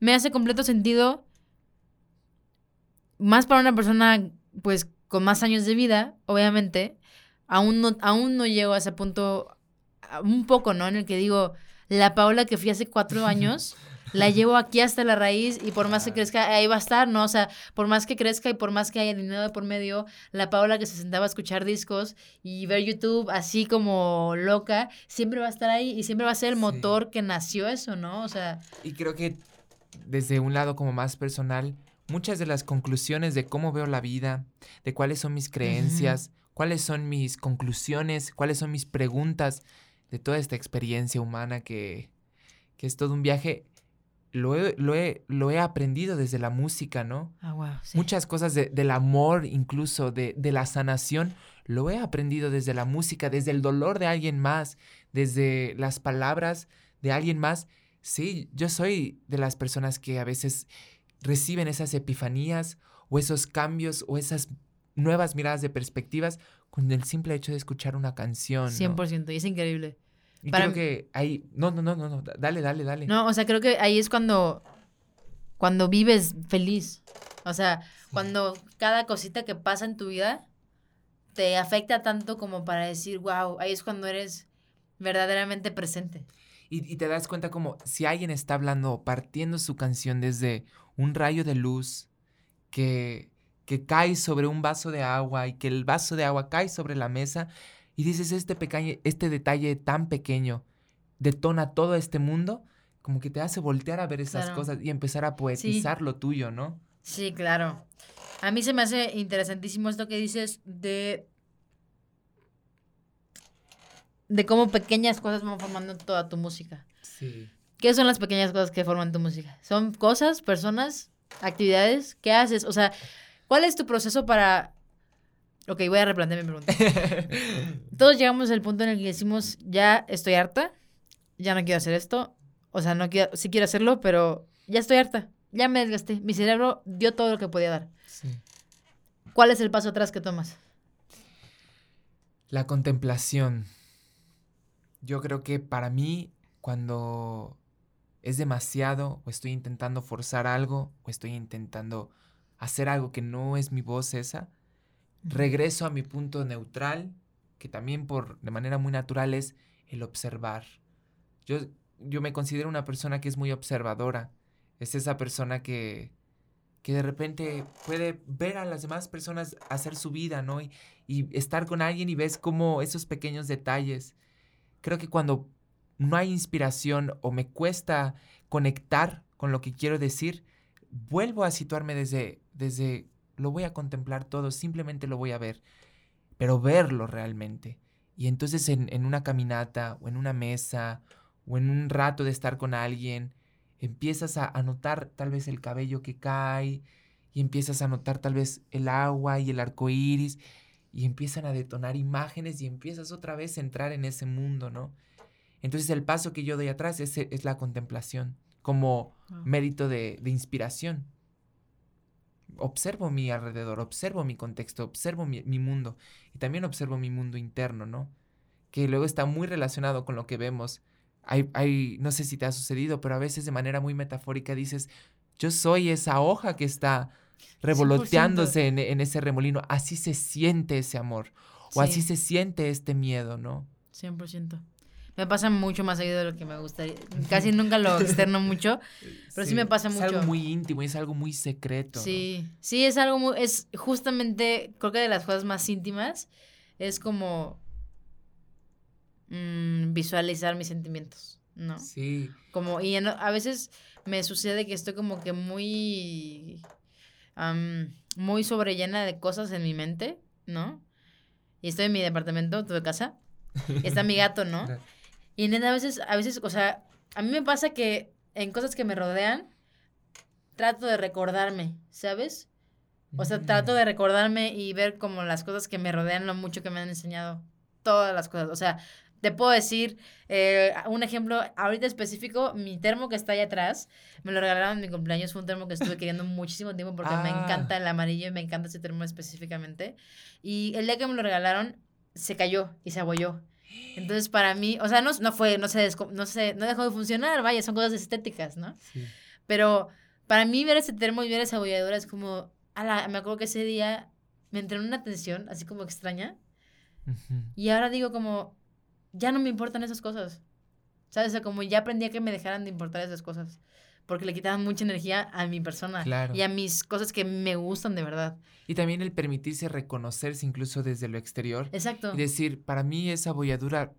me hace completo sentido, más para una persona, pues, con más años de vida, obviamente, aún no, aún no llego a ese punto, un poco, ¿no? En el que digo, la Paola que fui hace cuatro años la llevo aquí hasta la raíz y por más que crezca, ahí va a estar, ¿no? O sea, por más que crezca y por más que haya dinero de por medio, la Paola que se sentaba a escuchar discos y ver YouTube así como loca, siempre va a estar ahí y siempre va a ser el motor que nació eso, ¿no? O sea... Y creo que desde un lado como más personal, muchas de las conclusiones de cómo veo la vida, de cuáles son mis creencias, cuáles son mis conclusiones, cuáles son mis preguntas de toda esta experiencia humana que, que es todo un viaje, lo he, lo he, lo he aprendido desde la música, ¿no? Ah, wow. sí. Muchas cosas de- del amor, incluso de, de la sanación, lo he aprendido desde la música, desde el dolor de alguien más, desde las palabras de alguien más. Sí, yo soy de las personas que a veces reciben esas epifanías o esos cambios o esas nuevas miradas de perspectivas con el simple hecho de escuchar una canción. ¿no? 100%. Y es increíble. Y Para creo que ahí... No, no, no, no, no, dale, dale, dale. No, o sea, creo que ahí es cuando, cuando vives feliz. O sea, cuando cada cosita que pasa en tu vida te afecta tanto como para decir, wow, ahí es cuando eres verdaderamente presente. Y, y te das cuenta como si alguien está hablando partiendo su canción desde un rayo de luz que, que cae sobre un vaso de agua y que el vaso de agua cae sobre la mesa y dices este, pequeño, este detalle tan pequeño detona todo este mundo, como que te hace voltear a ver esas Claro. cosas y empezar a poetizar lo tuyo, ¿no? Sí, claro. A mí se me hace interesantísimo esto que dices de de cómo pequeñas cosas van formando toda tu música. Sí. ¿Qué son las pequeñas cosas que forman tu música? ¿Son cosas, personas, actividades? ¿Qué haces? O sea, ¿cuál es tu proceso para... Ok, voy a replantear mi pregunta. Todos llegamos al punto en el que decimos, ya estoy harta, ya no quiero hacer esto. O sea, no quiero, sí quiero hacerlo, pero ya estoy harta. Ya me desgasté. Mi cerebro dio todo lo que podía dar. Sí. ¿Cuál es el paso atrás que tomas? La contemplación. Yo creo que para mí, cuando es demasiado, o estoy intentando forzar algo, o estoy intentando hacer algo que no es mi voz esa, regreso a mi punto neutral, que también por de manera muy natural es el observar. Yo, yo me considero una persona que es muy observadora. Es esa persona que, que de repente puede ver a las demás personas hacer su vida, ¿no? Y, y estar con alguien y ves como esos pequeños detalles. Creo que cuando no hay inspiración o me cuesta conectar con lo que quiero decir, vuelvo a situarme desde, desde lo voy a contemplar todo, simplemente lo voy a ver, pero verlo realmente. Y entonces en, en una caminata o en una mesa o en un rato de estar con alguien, empiezas a, a notar tal vez el cabello que cae y empiezas a notar tal vez el agua y el arco iris y empiezan a detonar imágenes y empiezas otra vez a entrar en ese mundo, ¿no? Entonces el paso que yo doy atrás es, es la contemplación como Wow. mérito de, de inspiración. Observo mi alrededor, observo mi contexto, observo mi, mi mundo y también observo mi mundo interno, ¿no? Que luego está muy relacionado con lo que vemos. Hay, hay, no sé si te ha sucedido, pero a veces de manera muy metafórica dices, yo soy esa hoja que está revoloteándose en, en ese remolino. Así se siente ese amor. O así Sí. se siente este miedo, ¿no? 100%. Me pasa mucho más seguido de lo que me gustaría. Casi nunca lo externo mucho. Pero sí me pasa Es algo mucho. muy íntimo, es algo muy secreto. ¿no? Sí, sí, es algo muy, es justamente, creo que de las cosas más íntimas, es como mm, visualizar mis sentimientos, ¿no? Sí. Como, y en- a veces me sucede que estoy como que muy, muy sobrellena de cosas en mi mente, ¿no? Y estoy en mi departamento, tuve casa, y está mi gato, ¿no? Y neta, a veces, a veces, o sea, a mí me pasa que en cosas que me rodean, trato de recordarme, ¿sabes? O sea, trato Mm. de recordarme y ver como las cosas que me rodean, lo mucho que me han enseñado. Todas las cosas. O sea, te puedo decir eh, un ejemplo ahorita específico. Mi termo que está ahí atrás, me lo regalaron en mi cumpleaños. Fue un termo que estuve queriendo muchísimo tiempo porque me Ah. encanta el amarillo y me encanta ese termo específicamente. Y el día que me lo regalaron, se cayó y se abolló. Entonces, para mí, o sea, no, no fue, no se, no se, no dejó de funcionar, vaya, son cosas estéticas, ¿no? Sí. Pero para mí ver ese termo y ver esa abolladura es como, ala, me acuerdo que ese día me entró en una tensión así como extraña y ahora digo como, ya no me importan esas cosas. ¿Sabes? O sea, como ya aprendí a que me dejaran de importar esas cosas. Porque le quitaban mucha energía a mi persona Claro. y a mis cosas que me gustan de verdad. Y también el permitirse reconocerse incluso desde lo exterior. Exacto. Y decir, para mí esa bolladura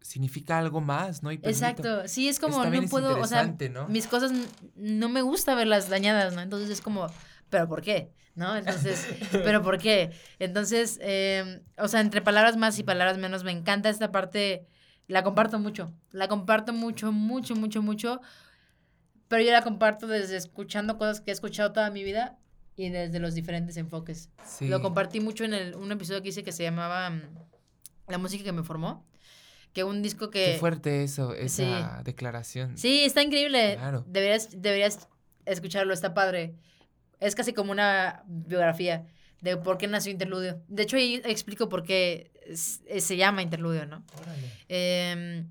significa algo más, ¿no? Y permito- Exacto. Sí, es como, no es puedo, o sea, ¿no? mis cosas no me gusta verlas dañadas, ¿no? Entonces es como, ¿pero por qué? ¿No? Entonces, ¿pero por qué? Entonces, eh, o sea, entre palabras más y palabras menos, me encanta esta parte, la comparto mucho, la comparto mucho, mucho, mucho, mucho, pero yo la comparto desde escuchando cosas que he escuchado toda mi vida y desde los diferentes enfoques. Lo compartí mucho en el, un episodio que hice que se llamaba mm, La música que me formó. Que un disco que... Qué fuerte eso, esa declaración. Sí, está increíble. Claro. Deberías, deberías escucharlo, está padre. Es casi como una biografía de por qué nació Interludio. De hecho, ahí explico por qué se llama Interludio, ¿no? Eh,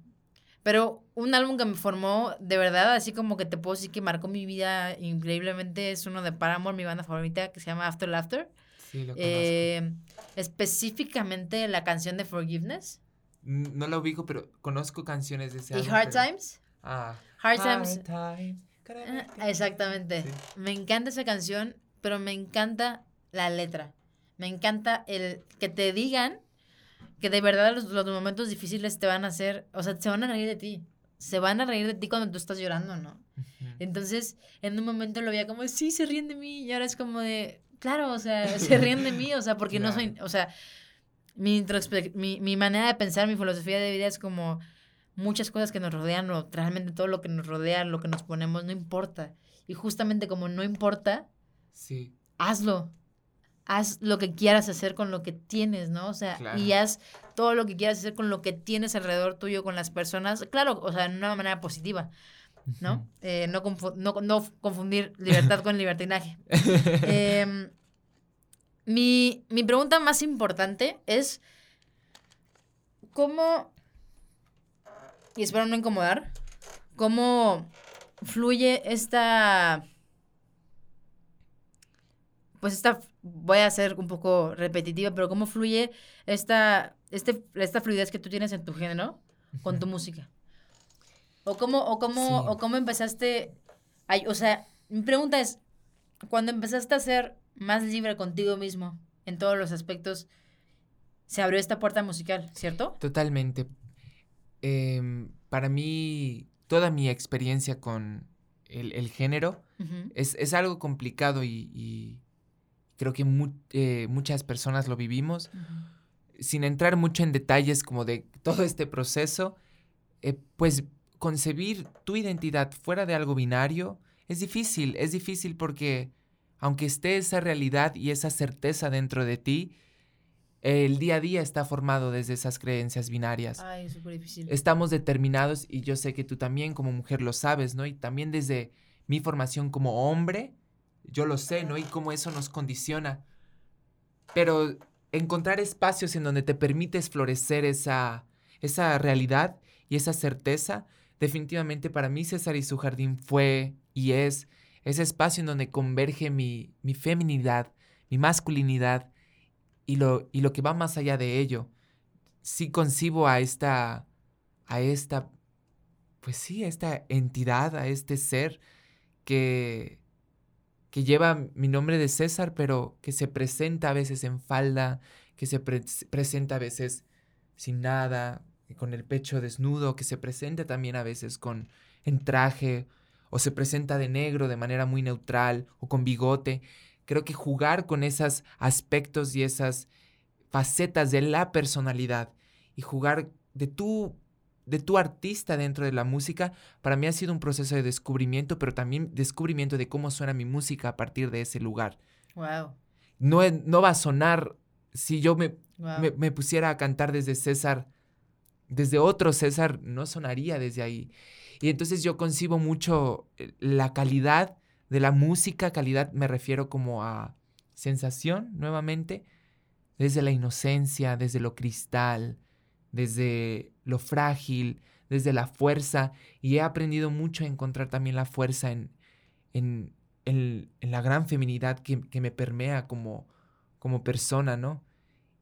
pero un álbum que me formó, de verdad, así como que te puedo decir que marcó mi vida increíblemente, es uno de Paramore, mi banda favorita, que se llama After Laughter. Sí, lo eh, específicamente la canción de Forgiveness. No la ubico, pero conozco canciones de ese álbum. ¿Y Hard Times? Ah. Hard, Times. Ah, exactamente. Me encanta esa canción, pero me encanta la letra. Me encanta el que te digan que de verdad los, los, momentos difíciles te van a hacer, o sea, se van a reír de ti. Se van a reír de ti cuando tú estás llorando, ¿no? Entonces, en un momento lo veía como, sí, se ríen de mí, y ahora es como de, claro, o sea, se ríen de mí, o sea, porque no soy, o sea, mi, mi, mi manera de pensar, mi filosofía de vida es como muchas cosas que nos rodean, o realmente todo lo que nos rodea, lo que nos ponemos, no importa. Y justamente como no importa, sí. hazlo haz lo que quieras hacer con lo que tienes, ¿no? O sea, y haz todo lo que quieras hacer con lo que tienes alrededor tuyo, con las personas, claro, o sea, de una manera positiva, ¿no? Eh, no, no, confundir libertad con libertinaje. Em, mi, mi pregunta más importante es, ¿cómo, y espero no incomodar, cómo fluye esta pues esta, voy a ser un poco repetitiva, pero cómo fluye esta, este, esta fluidez que tú tienes en tu género con tu música. O cómo, o cómo, o cómo empezaste, o sea, mi pregunta es, cuando empezaste a ser más libre contigo mismo en todos los aspectos, se abrió esta puerta musical, ¿cierto? Totalmente. Em, para mí, toda mi experiencia con el, género es, algo complicado y, creo que eh, muchas personas lo vivimos. Sin entrar mucho en detalles como de todo este proceso, eh, pues concebir tu identidad fuera de algo binario es difícil, es difícil porque aunque esté esa realidad y esa certeza dentro de ti, el día a día está formado desde esas creencias binarias. Ay, súper difícil. Estamos determinados y yo sé que tú también como mujer lo sabes, ¿no? Y también desde mi formación como hombre, yo lo sé, ¿no? Y cómo eso nos condiciona. Pero encontrar espacios en donde te permites florecer esa, esa realidad y esa certeza, definitivamente para mí César y su jardín fue y es ese espacio en donde converge mi, mi feminidad, mi masculinidad y lo, y lo que va más allá de ello. Sí concibo a esta, a esta, pues sí, a esta entidad, a este ser que, que lleva mi nombre de César, pero que se presenta a veces en falda, que se presenta a veces sin nada, con el pecho desnudo, que se presenta también a veces con en traje, o se presenta de negro de manera muy neutral, o con bigote. Creo que jugar con esos aspectos y esas facetas de la personalidad y jugar de tu de tu artista dentro de la música, para mí ha sido un proceso de descubrimiento, pero también descubrimiento de cómo suena mi música a partir de ese lugar. Wow. No, no va a sonar si yo me, me, pusiera a cantar desde César, desde otro César, no sonaría desde ahí. Y entonces yo concibo mucho eh, la calidad de la música, calidad me refiero como a sensación nuevamente, desde la inocencia, desde lo cristal, desde lo frágil, desde la fuerza, y he aprendido mucho a encontrar también la fuerza en, en, en, la gran feminidad que, que, me permea como, como persona, ¿no?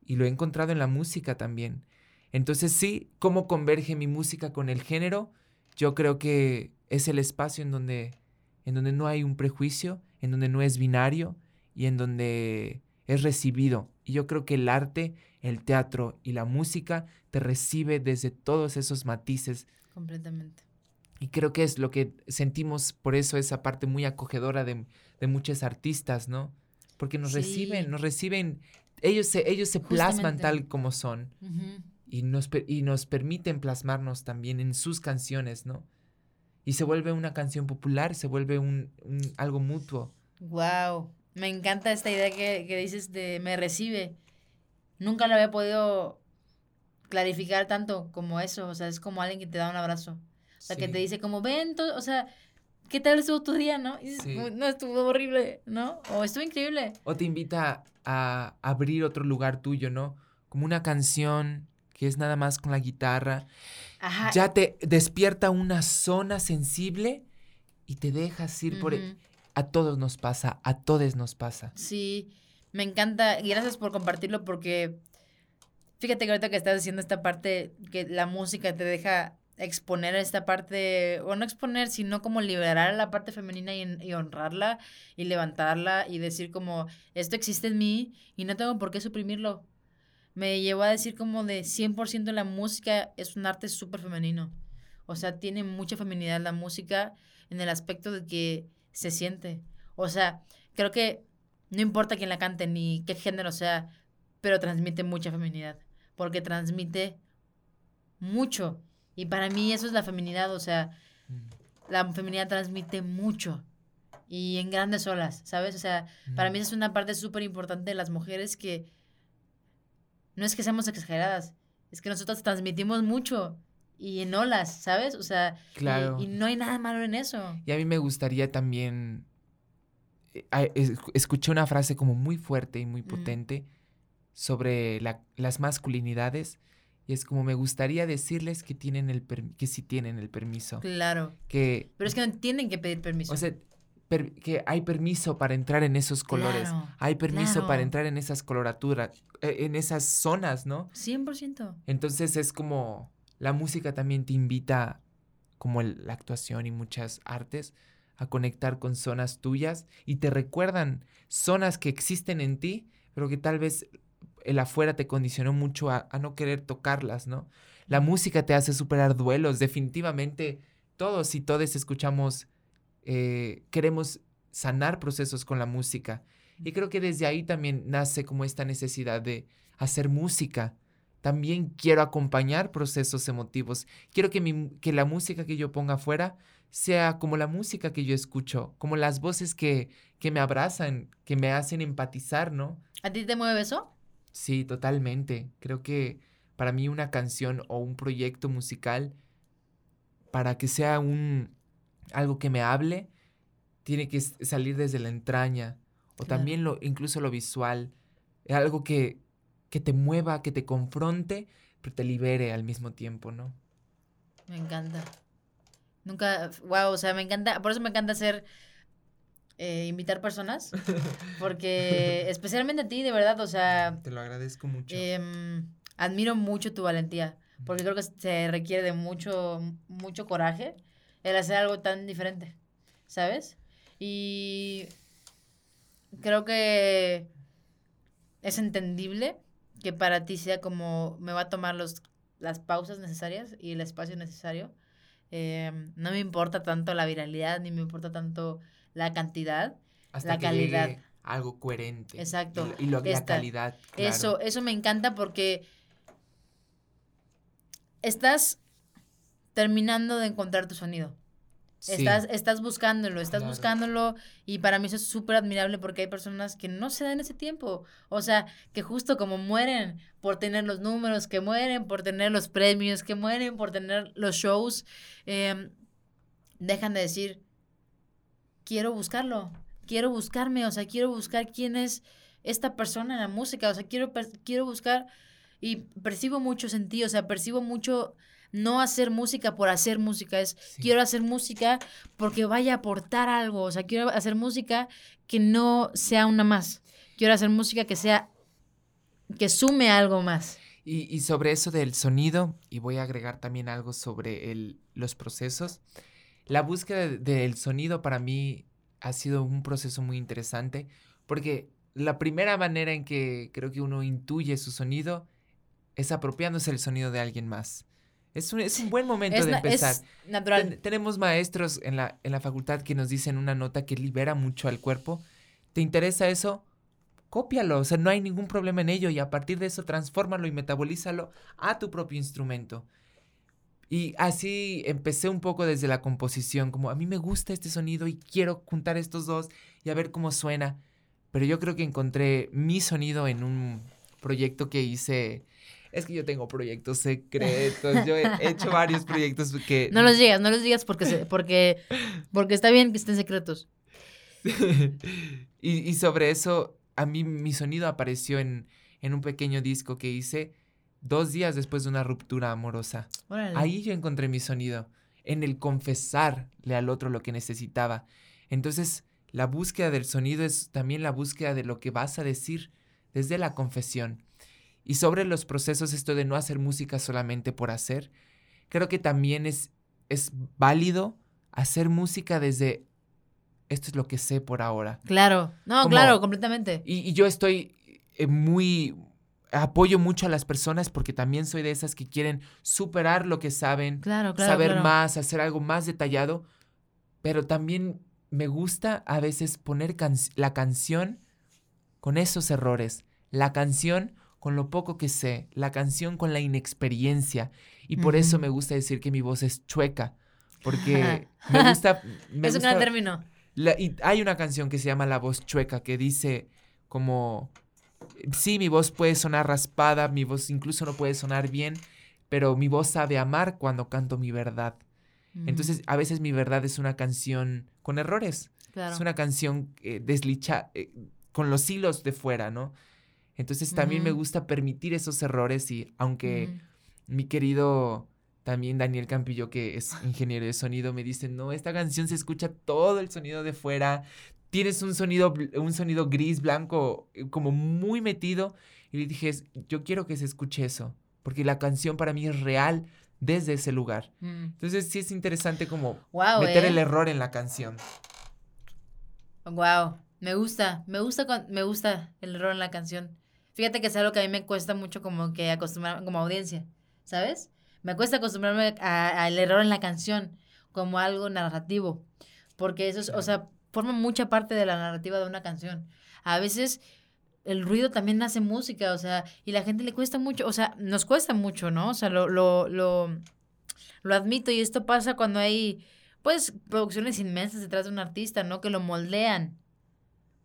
Y lo he encontrado en la música también. Entonces sí, ¿cómo converge mi música con el género? Yo creo que es el espacio en donde, en donde no hay un prejuicio, en donde no es binario y en donde es recibido. Y yo creo que el arte el teatro y la música te recibe desde todos esos matices. Completamente. Y creo que es lo que sentimos, por eso esa parte muy acogedora de, de muchos artistas, ¿no? Porque nos reciben, nos reciben, ellos se, ellos se plasman tal como son y, nos, y nos permiten plasmarnos también en sus canciones, ¿no? y se vuelve una canción popular, se vuelve un, un algo mutuo. Wow, me encanta esta idea que, que dices de me recibe. Nunca lo había podido clarificar tanto como eso, o sea, es como alguien que te da un abrazo. O sea, que te dice como, ven, o sea, ¿qué tal estuvo tu día, no? Y dices, no, estuvo horrible, ¿no? O estuvo increíble. O te invita a abrir otro lugar tuyo, ¿no? Como una canción que es nada más con la guitarra. Ajá. Ya te despierta una zona sensible y te dejas ir por... E, a todos nos pasa, a todos nos pasa. Sí, me encanta y gracias por compartirlo porque fíjate que ahorita que estás haciendo esta parte que la música te deja exponer esta parte, o no exponer, sino como liberar la parte femenina y, y, honrarla y levantarla y decir como, esto existe en mí y no tengo por qué suprimirlo me llevó a decir como de 100% la música es un arte súper femenino. O sea, tiene mucha feminidad la música en el aspecto de que se siente. O sea, creo que no importa quién la cante ni qué género sea, pero transmite mucha feminidad. Porque transmite mucho. Y para mí eso es la feminidad. O sea, la feminidad transmite mucho. Y en grandes olas, ¿sabes? O sea, para mí es una parte súper importante de las mujeres que no es que seamos exageradas, es que nosotros transmitimos mucho y en olas, ¿sabes? O sea, claro. y, no hay nada malo en eso. Y a mí me gustaría también, escuché una frase como muy fuerte y muy potente sobre las masculinidades. Y es como me gustaría decirles que tienen el que sí tienen el permiso. Claro. Que Pero es que no tienen que pedir permiso. O sea, que hay permiso para entrar en esos colores, hay permiso para entrar en esas coloraturas, eh, en esas zonas, ¿no? 100%. Entonces es como la música también te invita, como la actuación y muchas artes, a conectar con zonas tuyas y te recuerdan zonas que existen en ti, pero que tal vez el afuera te condicionó mucho a, no querer tocarlas, ¿no? La música te hace superar duelos, definitivamente todos y todas escuchamos eh, queremos sanar procesos con la música. Y creo que desde ahí también nace como esta necesidad de hacer música. También quiero acompañar procesos emotivos. Quiero que, que la música que yo ponga afuera sea como la música que yo escucho, como las voces que, que me abrazan, que me hacen empatizar, ¿no? ¿A ti te mueve eso? Sí, totalmente. Creo que para mí una canción o un proyecto musical, para que sea un, algo que me hable, tiene que salir desde la entraña, o también lo, incluso lo visual, algo que, que te mueva, que te confronte, pero te libere al mismo tiempo, ¿no? Me encanta. Nunca, wow, o sea, me encanta, por eso me encanta hacer, eh, invitar personas, porque especialmente a ti, de verdad, o sea... Te lo agradezco mucho. Em, admiro mucho tu valentía, porque creo que se requiere de mucho, mucho coraje el hacer algo tan diferente, ¿sabes? Y creo que es entendible que para ti sea como me va a tomar los, las pausas necesarias y el espacio necesario. Em, no me importa tanto la viralidad, ni me importa tanto la cantidad, la calidad. algo coherente. Exacto. Y, lo, la calidad. Eso, eso me encanta porque estás terminando de encontrar tu sonido. Estás, estás buscándolo, estás buscándolo y para mí eso es súper admirable porque hay personas que no se dan ese tiempo. O sea, que justo como mueren por tener los números, que mueren por tener los premios, que mueren por tener los shows, em, dejan de decir, quiero buscarlo, quiero buscarme, o sea, quiero buscar quién es esta persona en la música, o sea, quiero, quiero buscar y percibo mucho sentido, o sea, percibo mucho no hacer música por hacer música, es quiero hacer música porque vaya a aportar algo, o sea, quiero hacer música que no sea una más, quiero hacer música que sea, que sume algo más. Y, sobre eso del sonido, y voy a agregar también algo sobre el, los procesos, la búsqueda del sonido para mí ha sido un proceso muy interesante, porque la primera manera en que creo que uno intuye su sonido es apropiándose el sonido de alguien más. Es un, es un buen momento de empezar. Es natural. tenemos maestros en la, en la facultad que nos dicen una nota que libera mucho al cuerpo. ¿Te interesa eso? Cópialo, o sea, no hay ningún problema en ello y a partir de eso transfórmalo y metabolízalo a tu propio instrumento. Y así empecé un poco desde la composición, como a mí me gusta este sonido y quiero juntar estos dos y a ver cómo suena. Pero yo creo que encontré mi sonido en un proyecto que hice. Es que yo tengo proyectos secretos. Yo he hecho varios proyectos que. No los digas, no los digas porque, porque, porque está bien que estén secretos. y, y, sobre eso, a mí mi sonido apareció en, en un pequeño disco que hice dos días después de una ruptura amorosa. Ahí yo encontré mi sonido, en el confesarle al otro lo que necesitaba. Entonces, la búsqueda del sonido es también la búsqueda de lo que vas a decir desde la confesión. Y sobre los procesos, esto de no hacer música solamente por hacer, creo que también es, es válido hacer música desde esto es lo que sé por ahora. Claro, no, claro, completamente. Y, y yo estoy eh, muy, apoyo mucho a las personas porque también soy de esas que quieren superar lo que saben, saber más, hacer algo más detallado, pero también me gusta a veces poner la canción con esos errores, la canción con lo poco que sé, la canción con la inexperiencia. Y por eso me gusta decir que mi voz es chueca, porque me gusta... es un gran término. y hay una canción que se llama La voz chueca que dice como sí, mi voz puede sonar raspada, mi voz incluso no puede sonar bien, pero mi voz sabe amar cuando canto mi verdad. Entonces, a veces mi verdad es una canción con errores. Es una canción eh, deslicha, eh, con los hilos de fuera, ¿no? Entonces, también me gusta permitir esos errores y aunque mi querido también Daniel Campillo, que es ingeniero de sonido, me dice, no, esta canción se escucha todo el sonido de fuera, tienes un sonido, un sonido gris, blanco, eh, como muy metido. Y le dije, yo quiero que se escuche eso, porque la canción para mí es real desde ese lugar. Mm. Entonces sí es interesante como meter el eh. error en la canción. Wow, me gusta, me gusta, me gusta el error en la canción. Fíjate que es algo que a mí me cuesta mucho como que acostumbrarme como audiencia, ¿sabes? Me cuesta acostumbrarme al error en la canción como algo narrativo. Porque eso es, o sea, forma mucha parte de la narrativa de una canción. A veces el ruido también hace música, o sea, y la gente le cuesta mucho, o sea, nos cuesta mucho, ¿no? O sea, lo, lo, lo, lo admito y esto pasa cuando hay, pues, producciones inmensas detrás de un artista, ¿no? Que lo moldean.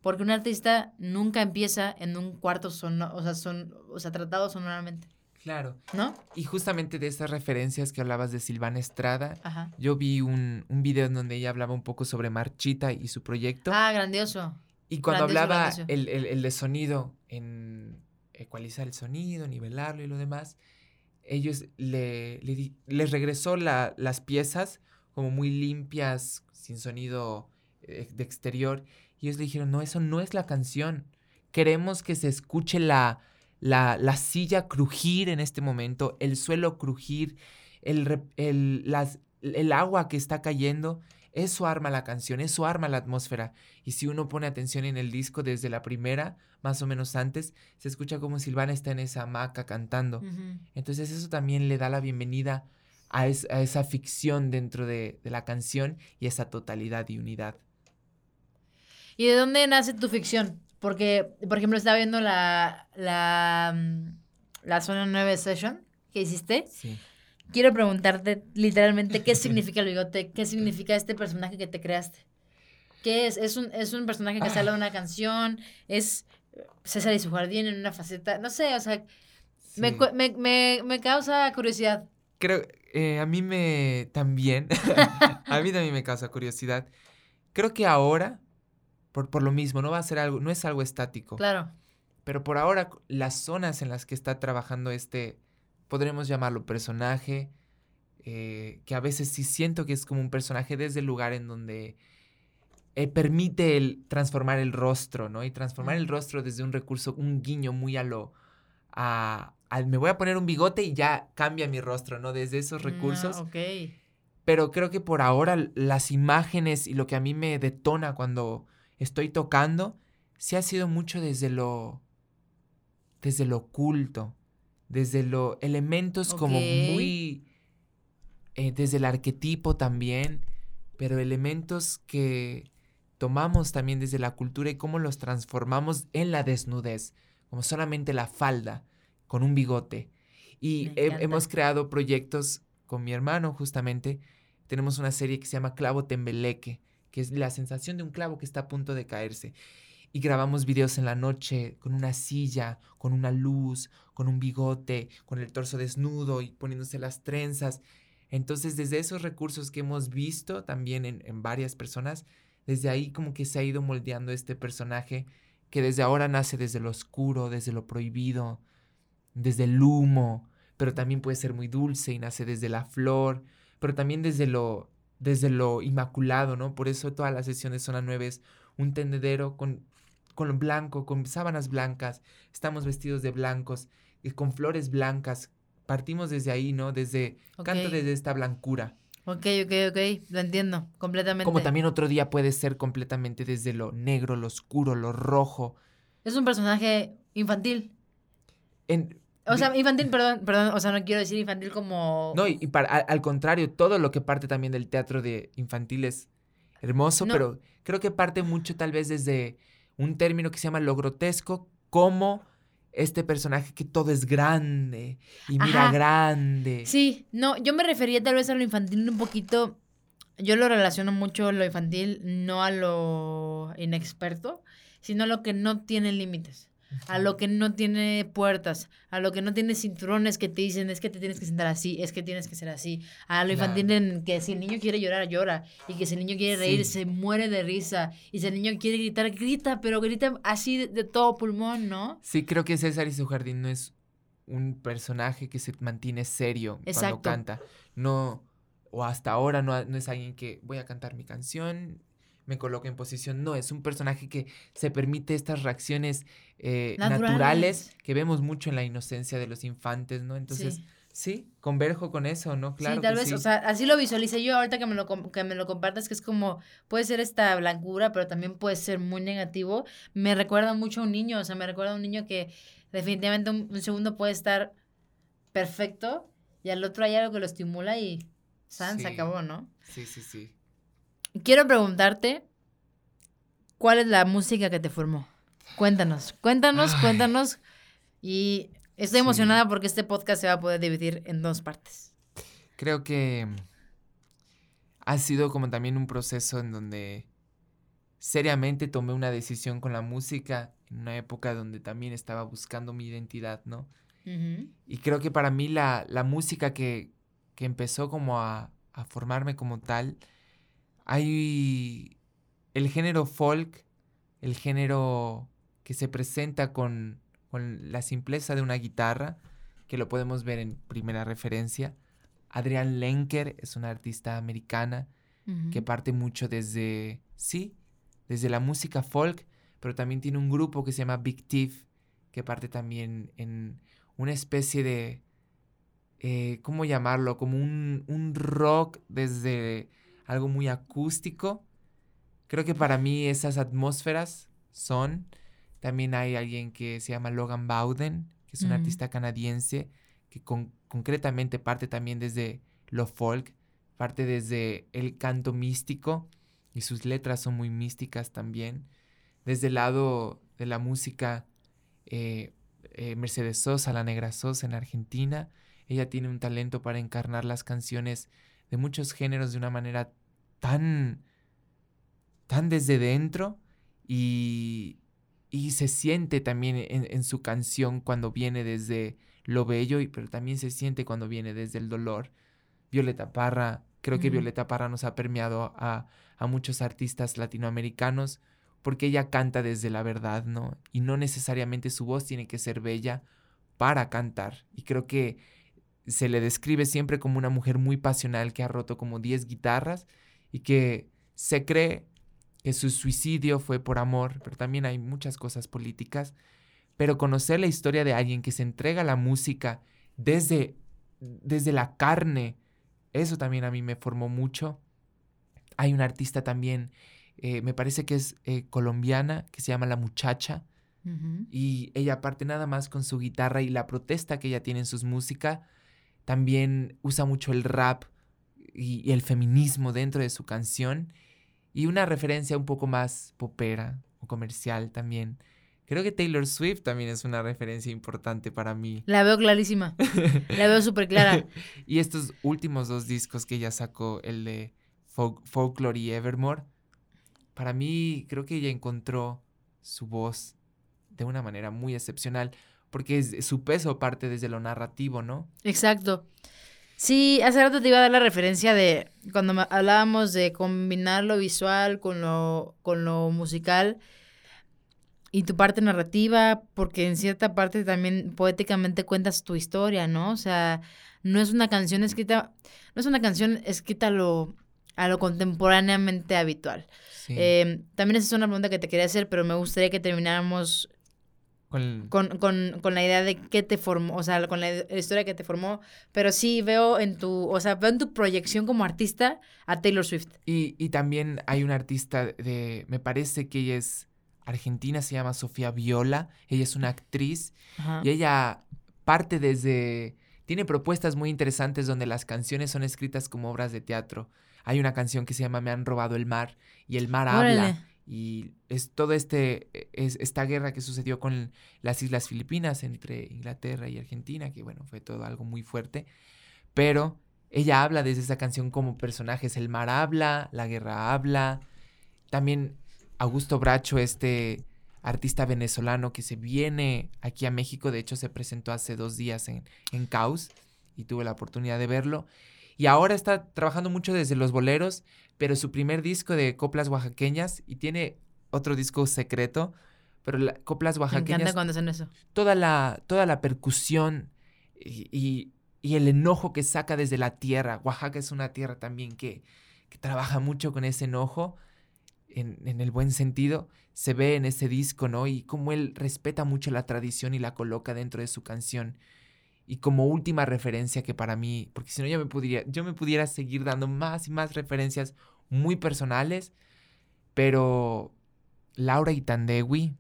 Porque un artista nunca empieza en un cuarto sonoro, o sea, son, o sea, tratado sonoramente. Claro. ¿No? Y justamente de esas referencias que hablabas de Silvana Estrada, yo vi un, un video en donde ella hablaba un poco sobre Marchita y su proyecto. Ah, grandioso. Y cuando hablaba El, el, de sonido, en ecualizar el sonido, nivelarlo y lo demás, ellos le, le les regresó la, las piezas como muy limpias, sin sonido eh, de exterior. Y ellos le dijeron, no, eso no es la canción. Queremos que se escuche la, la, silla crujir en este momento, el suelo crujir, el, el, las, el agua que está cayendo. Eso arma la canción, eso arma la atmósfera. Y si uno pone atención en el disco desde la primera, más o menos antes, se escucha como Silvana está en esa hamaca cantando. Entonces eso también le da la bienvenida a, esa ficción dentro de, de, la canción y esa totalidad y unidad. ¿Y de dónde nace tu ficción? Porque, por ejemplo, estaba viendo la, la, mm, la zona 9 session que hiciste. Sí. Quiero preguntarte literalmente qué significa el bigote, qué significa este personaje que te creaste. ¿Qué es? ¿Es un, es un personaje que sale de una canción? ¿Es César y su jardín en una faceta? No sé, o sea, me, me, me, me, causa curiosidad. Creo, eh, a mí me también, a mí también me causa curiosidad. Creo que ahora por, lo mismo, no va a ser algo, no es algo estático. Claro. Pero por ahora, las zonas en las que está trabajando este, podremos llamarlo personaje, eh, que a veces sí siento que es como un personaje desde el lugar en donde eh, permite el transformar el rostro, ¿no? Y transformar el rostro desde un recurso, un guiño muy a lo... A, me voy a poner un bigote y ya cambia mi rostro, ¿no? Desde esos recursos. ok. Pero creo que por ahora las imágenes y lo que a mí me detona cuando estoy tocando, sí ha sido mucho desde lo, desde lo oculto, desde los elementos como muy, eh, desde el arquetipo también, pero elementos que tomamos también desde la cultura y cómo los transformamos en la desnudez, como solamente la falda con un bigote. Y hemos creado proyectos con mi hermano justamente, tenemos una serie que se llama Clavo Tembeleque, que es la sensación de un clavo que está a punto de caerse. Y grabamos videos en la noche con una silla, con una luz, con un bigote, con el torso desnudo y poniéndose las trenzas. Entonces, desde esos recursos que hemos visto también en, en varias personas, desde ahí como que se ha ido moldeando este personaje que desde ahora nace desde lo oscuro, desde lo prohibido, desde el humo, pero también puede ser muy dulce y nace desde la flor, pero también desde lo, desde lo inmaculado, ¿no? Por eso todas las sesiones son a nueve un tendedero con, con blanco, con sábanas blancas, estamos vestidos de blancos y con flores blancas. Partimos desde ahí, ¿no? Desde, canto desde esta blancura. Ok, ok, ok, lo entiendo completamente. Como también otro día puede ser completamente desde lo negro, lo oscuro, lo rojo. Es un personaje infantil. En, o sea, infantil, perdón, perdón, o sea, no quiero decir infantil como... No, y, para, al, contrario, todo lo que parte también del teatro de infantil es hermoso, pero creo que parte mucho tal vez desde un término que se llama lo grotesco, como este personaje que todo es grande y mira grande. Sí, no, yo me refería tal vez a lo infantil un poquito, yo lo relaciono mucho lo infantil, no a lo inexperto, sino a lo que no tiene límites a lo que no tiene puertas, a lo que no tiene cinturones que te dicen es que te tienes que sentar así, es que tienes que ser así, a lo infantil en que si el niño quiere llorar, llora, y que si el niño quiere reír, se muere de risa, y si el niño quiere gritar, grita, pero grita así de, todo pulmón, ¿no? Sí, creo que César y su jardín no es un personaje que se mantiene serio cuando canta, no, o hasta ahora no, no es alguien que voy a cantar mi canción me coloco en posición. No, es un personaje que se permite estas reacciones eh, naturales. que vemos mucho en la inocencia de los infantes, ¿no? Entonces, sí, converjo con eso, ¿no? Claro. Sí, tal vez, o sea, así lo visualicé yo ahorita que me lo, que me lo compartas, que es como, puede ser esta blancura, pero también puede ser muy negativo. Me recuerda mucho a un niño, o sea, me recuerda a un niño que definitivamente un, segundo puede estar perfecto y al otro hay algo que lo estimula y San se acabó, ¿no? Sí, sí, sí. Quiero preguntarte, ¿cuál es la música que te formó? Cuéntanos, cuéntanos, cuéntanos. Y estoy emocionada porque este podcast se va a poder dividir en dos partes. Creo que ha sido como también un proceso en donde seriamente tomé una decisión con la música en una época donde también estaba buscando mi identidad, ¿no? Y creo que para mí la, música que, empezó como a, a formarme como tal hay el género folk, el género que se presenta con, la simpleza de una guitarra, que lo podemos ver en primera referencia. Adrián Lenker es una artista americana que parte mucho desde, sí, desde la música folk, pero también tiene un grupo que se llama Big Thief, que parte también en una especie de, eh, ¿cómo llamarlo? Como un, un rock desde algo muy acústico. Creo que para mí esas atmósferas son. También hay alguien que se llama Logan Bowden, que es un artista canadiense, que concretamente parte también desde lo folk, parte desde el canto místico, y sus letras son muy místicas también. Desde el lado de la música, eh, eh, Mercedes Sosa, la negra Sosa en Argentina, ella tiene un talento para encarnar las canciones de muchos géneros de una manera tan, tan desde dentro y, y se siente también en, su canción cuando viene desde lo bello, y, pero también se siente cuando viene desde el dolor. Violeta Parra, creo que Violeta Parra nos ha permeado a, a muchos artistas latinoamericanos porque ella canta desde la verdad, ¿no? Y no necesariamente su voz tiene que ser bella para cantar. Y creo que se le describe siempre como una mujer muy pasional que ha roto como 10 guitarras y que se cree que su suicidio fue por amor, pero también hay muchas cosas políticas. Pero conocer la historia de alguien que se entrega a la música desde, desde la carne, eso también a mí me formó mucho. Hay una artista también, eh, me parece que es eh, colombiana, que se llama La Muchacha. Y ella parte nada más con su guitarra y la protesta que ella tiene en sus música. También usa mucho el rap y, el feminismo dentro de su canción y una referencia un poco más popera o comercial también, Creo que Taylor Swift también es una referencia importante para mí. La veo clarísima. la veo súper clara. y estos últimos dos discos que ella sacó, el de Folklore y Evermore, para mí creo que ella encontró su voz de una manera muy excepcional, porque es, su peso parte desde lo narrativo, ¿no? Exacto. Sí, hace rato te iba a dar la referencia de cuando hablábamos de combinar lo visual con lo, con lo musical y tu parte narrativa, porque en cierta parte también poéticamente cuentas tu historia, ¿no? O sea, no es una canción escrita, no es una canción escrita a lo, a lo contemporáneamente habitual. Eh, también esa es una pregunta que te quería hacer, pero me gustaría que termináramos con, con, la idea de qué te formó, o sea, con la, historia que te formó, pero sí veo en tu, o sea, veo en tu proyección como artista a Taylor Swift. Y, y también hay una artista de, me parece que ella es argentina, se llama Sofía Viola, ella es una actriz y ella parte desde, tiene propuestas muy interesantes donde las canciones son escritas como obras de teatro. Hay una canción que se llama Me han robado el mar y el mar habla y es todo este, e, es esta guerra que sucedió con las Islas Filipinas entre Inglaterra y Argentina, que bueno, fue todo algo muy fuerte. Pero ella habla desde esa canción como personajes. El mar habla, la guerra habla. También Augusto Bracho, este artista venezolano que se viene aquí a México, de hecho se presentó hace dos días en, en Caos y tuve la oportunidad de verlo. Y ahora está trabajando mucho desde los boleros, pero su primer disco de coplas oaxaqueñas y tiene otro disco secreto, pero la, coplas oaxaqueñas. Me encanta cuando hacen eso. Toda la, toda la percusión y, y, el enojo que saca desde la tierra. Oaxaca es una tierra también que, que trabaja mucho con ese enojo, en, en, el buen sentido. Se ve en ese disco, ¿no? Y cómo él respeta mucho la tradición y la coloca dentro de su canción. Y como última referencia que para mí, porque si no yo me pudiera, yo me pudiera seguir dando más y más referencias muy personales, pero Laura Itandewi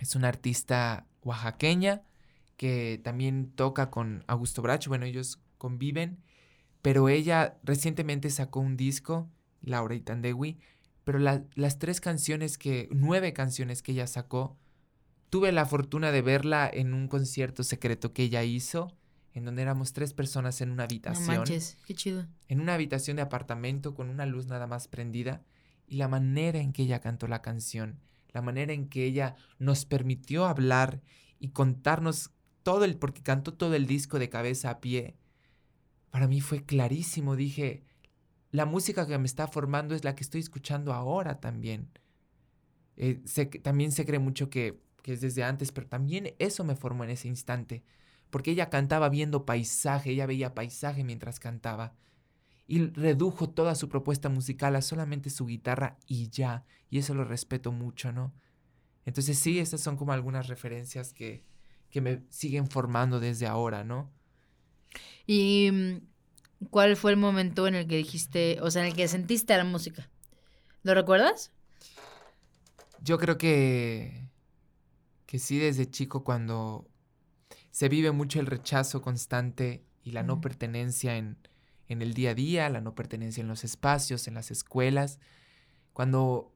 es una artista oaxaqueña que también toca con Augusto Bracho, bueno, ellos conviven, pero ella recientemente sacó un disco, Laura Itandewi, pero las tres canciones que, nueve canciones que ella sacó, Tuve la fortuna de verla en un concierto secreto que ella hizo, en donde éramos tres personas en una habitación. No manches, qué chido. En una habitación de apartamento con una luz nada más prendida. Y la manera en que ella cantó la canción, la manera en que ella nos permitió hablar y contarnos todo el, porque cantó todo el disco de cabeza a pie, para mí fue clarísimo. Dije, la música que me está formando es la que estoy escuchando ahora también. Eh, también se cree mucho que que es desde antes, pero también eso me formó en ese instante, porque ella cantaba viendo paisaje, ella veía paisaje mientras cantaba, y redujo toda su propuesta musical a solamente su guitarra y ya, y eso lo respeto mucho, ¿no? Entonces sí, estas son como algunas referencias que, que me siguen formando desde ahora, ¿no? ¿Y mm, cuál fue el momento en el que dijiste, o sea, en el que sentiste la música? ¿Lo recuerdas? Yo creo que que sí desde chico cuando se vive mucho el rechazo constante y la no pertenencia en, en el día a día, la no pertenencia en los espacios, en las escuelas, cuando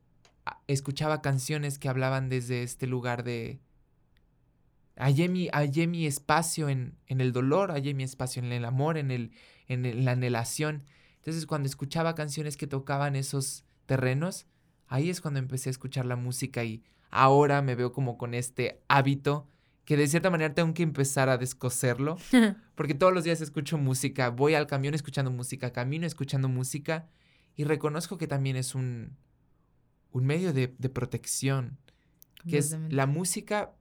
escuchaba canciones que hablaban desde este lugar de hallé mi, mi espacio en, en, el dolor, hallé mi espacio en el amor, en, el, en la anhelación. Entonces cuando escuchaba canciones que tocaban esos terrenos, ahí es cuando empecé a escuchar la música y ahora me veo como con este hábito que de cierta manera tengo que empezar a descoserlo, porque todos los días escucho música, voy al camión escuchando música, camino escuchando música, y reconozco que también es un, un medio de, protección, que es la música,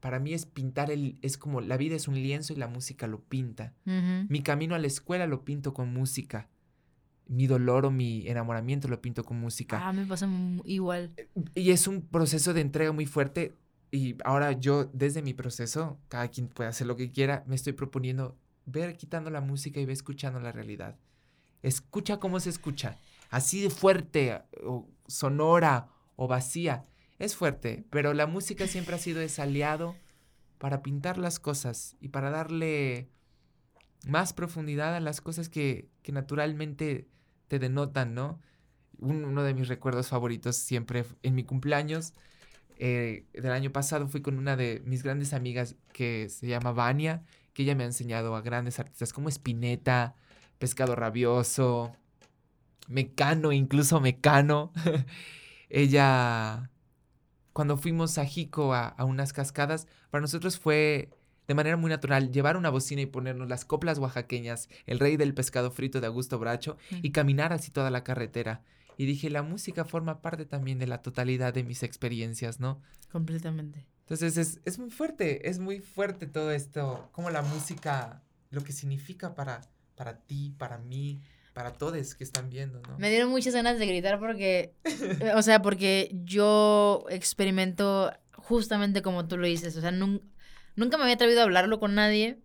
para mí es pintar, el, es como la vida es un lienzo y la música lo pinta. Mi camino a la escuela lo pinto con música mi dolor o mi enamoramiento lo pinto con música. Ah, me pasa igual. Eh, y es un proceso de entrega muy fuerte. Y ahora yo, desde mi proceso, cada quien puede hacer lo que quiera, me estoy proponiendo ver quitando la música y ver escuchando la realidad. Escucha cómo se escucha. Así de fuerte, o sonora, o vacía. Es fuerte, pero la música siempre ha sido ese aliado para pintar las cosas y para darle más profundidad a las cosas que, que naturalmente te denotan, ¿no? uno de mis recuerdos favoritos siempre en mi cumpleaños eh, del año pasado fui con una de mis grandes amigas que se llama Vania, que ella me ha enseñado a grandes artistas como Spinetta, Pescado Rabioso, Mecano, incluso Mecano. ella, cuando fuimos a Jico a, a unas cascadas, para nosotros fue de manera muy natural llevar una bocina y ponernos las coplas oaxaqueñas, el rey del pescado frito de Augusto Bracho, y caminar así toda la carretera. Y dije, la música forma parte también de la totalidad de mis experiencias, ¿no? Completamente. Entonces es, es muy fuerte, es muy fuerte todo esto, como la música, lo que significa para, para ti, para mí, para todos que están viendo, ¿no? Me dieron muchas ganas de gritar porque, eh, o sea, porque yo experimento justamente como tú lo dices, o sea, nun- nunca me había atrevido a hablarlo con nadie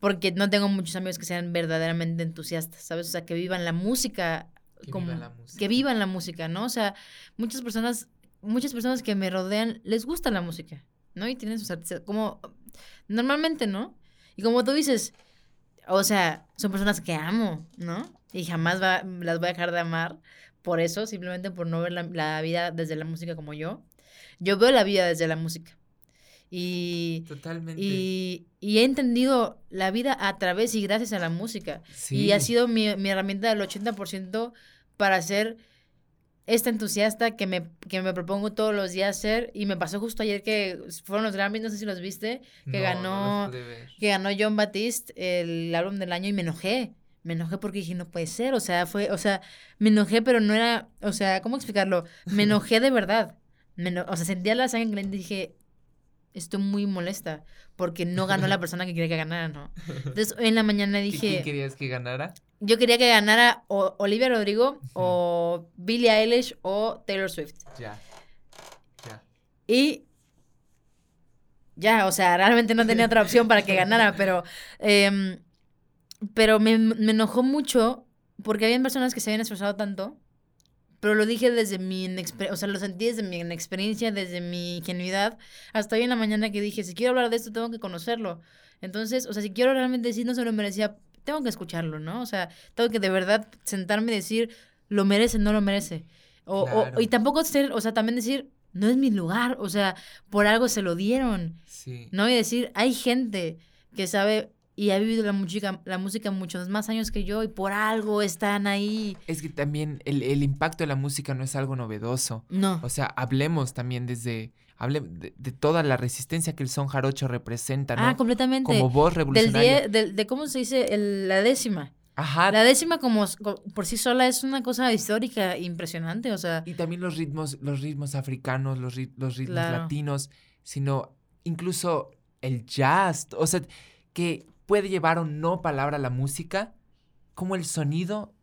porque no tengo muchos amigos que sean verdaderamente entusiastas, ¿sabes? O sea, que vivan la música Que como viva la música. que vivan la música, ¿no? O sea, muchas personas muchas personas que me rodean les gusta la música, ¿no? Y tienen sus artistas como normalmente, ¿no? Y como tú dices, o sea, son personas que amo, ¿no? Y jamás va- las voy a dejar de amar por eso, simplemente por no ver la, la vida desde la música como yo. Yo veo la vida desde la música. Y, Totalmente. y, y he entendido la vida a través y gracias a la música. sí. Y ha sido mi, mi herramienta del 80% para ser esta entusiasta que me, que me propongo todos los días ser. Y me pasó justo ayer que fueron los Grammys, no sé si los viste, que No, ganó no que ganó John Batiste el álbum del año y me enojé. Me enojé porque dije, no puede ser, o sea, fue, o sea, me enojé, pero no era, o sea, ¿cómo explicarlo? Me enojé de verdad. Me eno- o sea, sentía la sangre y dije, estoy muy molesta porque no ganó la persona que quería que ganara, ¿no? Entonces, hoy en la mañana ¿Y dije, ¿Quién querías que ganara? yo quería que ganara o Olivia Rodrigo o Billie Eilish o Taylor Swift. Ya. Ya. Y ya, o sea, realmente no tenía otra opción para que ganara, pero, em, pero me, me enojó mucho porque habían personas que se habían esforzado tanto, pero lo dije desde mi, o sea, lo sentí desde mi inexperiencia, desde mi ingenuidad, hasta hoy en la mañana que dije, si quiero hablar de esto, tengo que conocerlo. Entonces, o sea, si quiero realmente decir no se lo merecía, tengo que escucharlo, ¿no? O sea, tengo que de verdad sentarme y decir, lo merece, no lo merece. O, o- y tampoco ser, o sea, también decir, no es mi lugar, o sea, por algo se lo dieron, Sí. ¿no? Y decir, hay gente que sabe y ha vivido la música, la música muchos más años que yo y por algo están ahí. Es que también el, el impacto de la música no es algo novedoso. No. O sea, hablemos también desde. Hable de, de toda la resistencia que el son jarocho representa, ¿no? Ah, completamente. Como voz del revolucionaria. die- del- de, cómo se dice El- la décima. Ajá. La décima como por sí sola es una cosa histórica impresionante, o sea, Y también los ritmos, los ritmos africanos, los, rit- los ritmos Claro. latinos, sino incluso el jazz. O sea, que puede llevar o no palabra a la música, como el sonido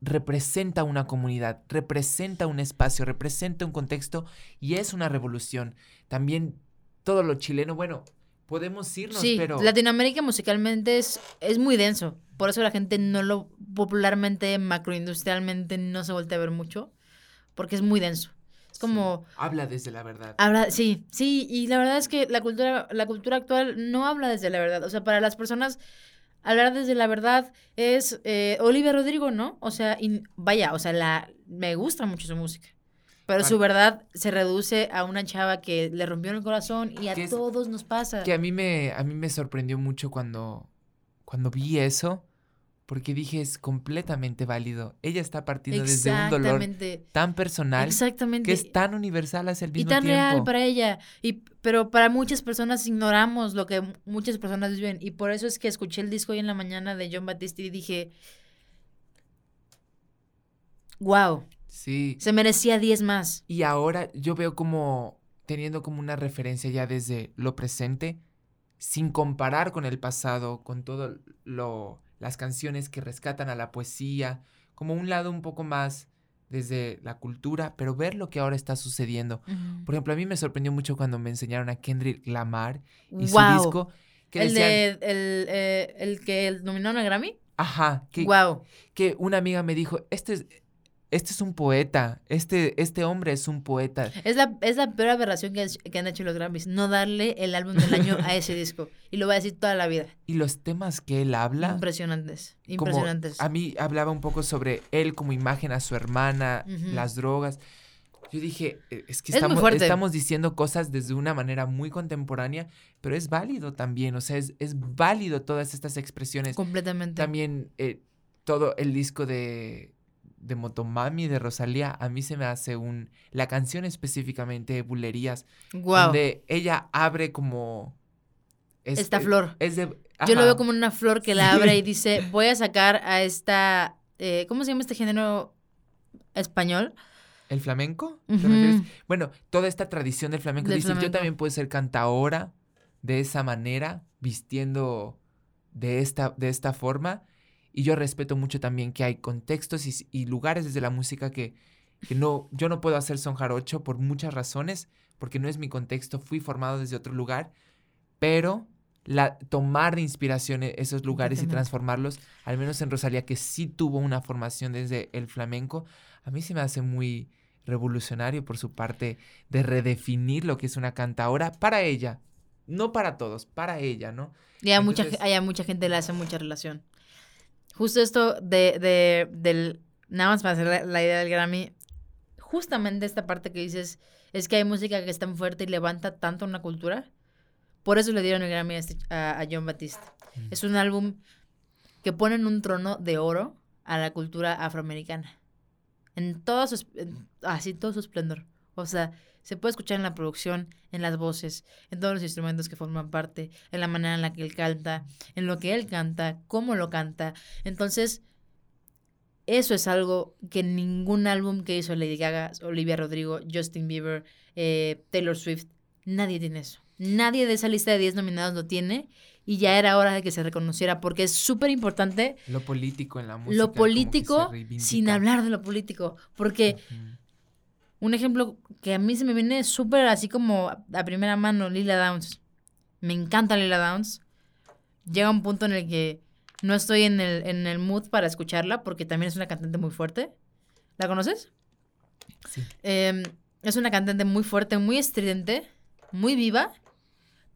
representa una comunidad, representa un espacio, representa un contexto y es una revolución. También todo lo chileno, bueno, podemos irnos, sí, pero Latinoamérica musicalmente es, es muy denso, por eso la gente no lo popularmente, macroindustrialmente no se voltea a ver mucho, porque es muy denso. Es como... habla desde la verdad. Habla, sí, sí, y la verdad es que la cultura, la cultura actual no habla desde la verdad. O sea, para las personas, hablar desde la verdad es eh, Olivia Rodrigo, ¿no? O sea, y vaya, o sea, la, me gusta mucho su música. Pero su verdad se reduce a una chava que le rompió el corazón y a es- todos nos pasa. Que a mí me, a mí me sorprendió mucho cuando, cuando vi eso, porque dije es completamente válido. Ella está partiendo desde un dolor tan personal Exactamente. que es tan universal hacia el y mismo tan tiempo. real para ella. Y, pero para muchas personas ignoramos lo que muchas personas viven. Y por eso es que escuché el disco hoy en la mañana de John Batiste y dije, wow, Sí. se merecía 10 más. Y ahora yo veo como teniendo como una referencia ya desde lo presente, sin comparar con el pasado, con todo lo las canciones que rescatan a la poesía, como un lado un poco más desde la cultura, pero ver lo que ahora está sucediendo. Por ejemplo, a mí me sorprendió mucho cuando me enseñaron a Kendrick Lamar y su disco que El, decían, de, el, eh, el que nominaron a Grammy. ajá, que, Wow. que una amiga me dijo, este es, este es un poeta, este, este hombre es un poeta. Es la, es la peor aberración que, han hecho los Grammys. No darle el álbum del año a ese disco. Y lo voy a decir toda la vida. Y los temas que él habla, Impresionantes. como Impresionantes. a mí hablaba un poco sobre él como imagen a su hermana, las drogas. yo dije, "Eh, es que Es estamos diciendo cosas desde una manera muy contemporánea, pero es válido también, o sea, es, es válido todas estas expresiones. Completamente. También eh, todo el disco de, de Motomami de Rosalía, a mí se me hace un, la canción específicamente, Bulerías, Wow. donde ella abre como... es- Esta es- flor. Es de... Yo lo veo como una flor que la abre y dice, voy a sacar a esta, eh, ¿cómo se llama este género español? ¿El flamenco? ¿Te? Bueno, toda esta tradición del flamenco. Del Dices, yo también puedo ser cantaora de esa manera, vistiendo de esta, de esta forma. Y yo respeto mucho también que hay contextos y, lugares desde la música que, que no, yo no puedo hacer son jarocho por muchas razones, porque no es mi contexto, fui formado desde otro lugar, pero la, tomar de inspiración e- esos lugares y transformarlos, al menos en Rosalía, que sí tuvo una formación desde el flamenco, a mí se me hace muy revolucionario por su parte de redefinir lo que es una cantaora para ella, no para todos, para ella, ¿no? Y a mucha, Entonces- hay a mucha gente le hace mucha relación. Justo esto de, de, del, nada más para hacer la, la idea del Grammy, justamente esta parte que dices, es que hay música que es tan fuerte y levanta tanto una cultura. Por eso le dieron el Grammy a, este- a- a John Batiste. Mm. Es un álbum que pone en un trono de oro a la cultura afroamericana. En todo su, en- así, todo su esplendor. O sea, se puede escuchar en la producción, en las voces, en todos los instrumentos que forman parte, en la manera en la que él canta, en lo que él canta, cómo lo canta. Entonces, eso es algo que ningún álbum que hizo Lady Gaga, Olivia Rodrigo, Justin Bieber, eh, Taylor Swift, nadie tiene eso. Nadie de esa lista de 10 nominados lo tiene y ya era hora de que se reconociera porque es súper importante Lo político en la música. lo político sin hablar de lo político. Porque. Un ejemplo que a mí se me viene súper así como a primera mano, Lila Downs. Me encanta Lila Downs. Llega un punto en el que no estoy en el, en el mood para escucharla porque también es una cantante muy fuerte. ¿La conoces? Sí. Eh, es una cantante muy fuerte, muy estridente, muy viva,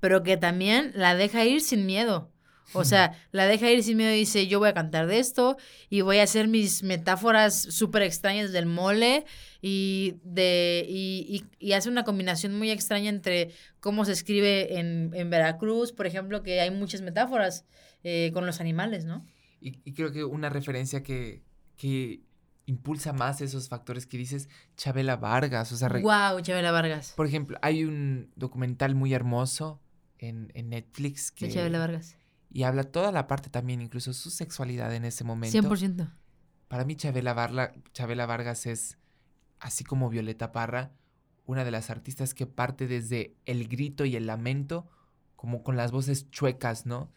pero que también la deja ir sin miedo. O sea, la deja ir sin miedo y dice, yo voy a cantar de esto y voy a hacer mis metáforas súper extrañas del mole y, de, y, y- y hace una combinación muy extraña entre cómo se escribe en, en Veracruz, por ejemplo, que hay muchas metáforas eh, con los animales, ¿no? Y, y creo que una referencia que, que impulsa más esos factores que dices, Chabela Vargas. O sea, Wow, Chabela Vargas. por ejemplo, hay un documental muy hermoso en, en Netflix De que... Chabela Vargas. Y habla toda la parte también, incluso su sexualidad en ese momento. 100%. Para mí Chabela, Varla- Chabela Vargas es, así como Violeta Parra, una de las artistas que parte desde el grito y el lamento, como con las voces chuecas, ¿no?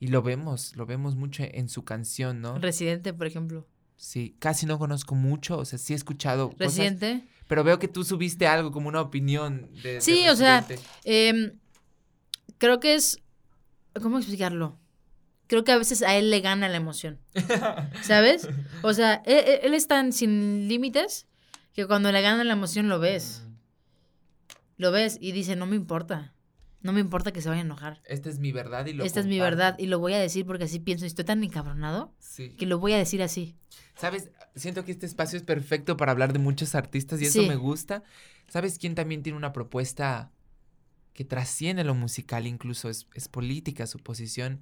Y lo vemos, lo vemos mucho en su canción, ¿no? Residente, por ejemplo. Sí, casi no conozco mucho, o sea, sí he escuchado cosas, Residente. pero veo que tú subiste algo como una opinión de, de Sí, o sea. Em, creo que es. ¿Cómo explicarlo? Creo que a veces a él le gana la emoción. ¿Sabes? O sea, él, él- él es tan sin límites que cuando le gana la emoción lo ves. Lo ves y dice, no me importa. No me importa que se vaya a enojar. Esta es mi verdad y lo Esta es mi verdad y lo voy a decir porque así pienso. Estoy tan encabronado Sí. que lo voy a decir así. ¿Sabes? Siento que este espacio es perfecto para hablar de muchos artistas y eso me gusta. ¿Sabes quién también tiene una propuesta que trasciende lo musical, incluso es, es política su posición?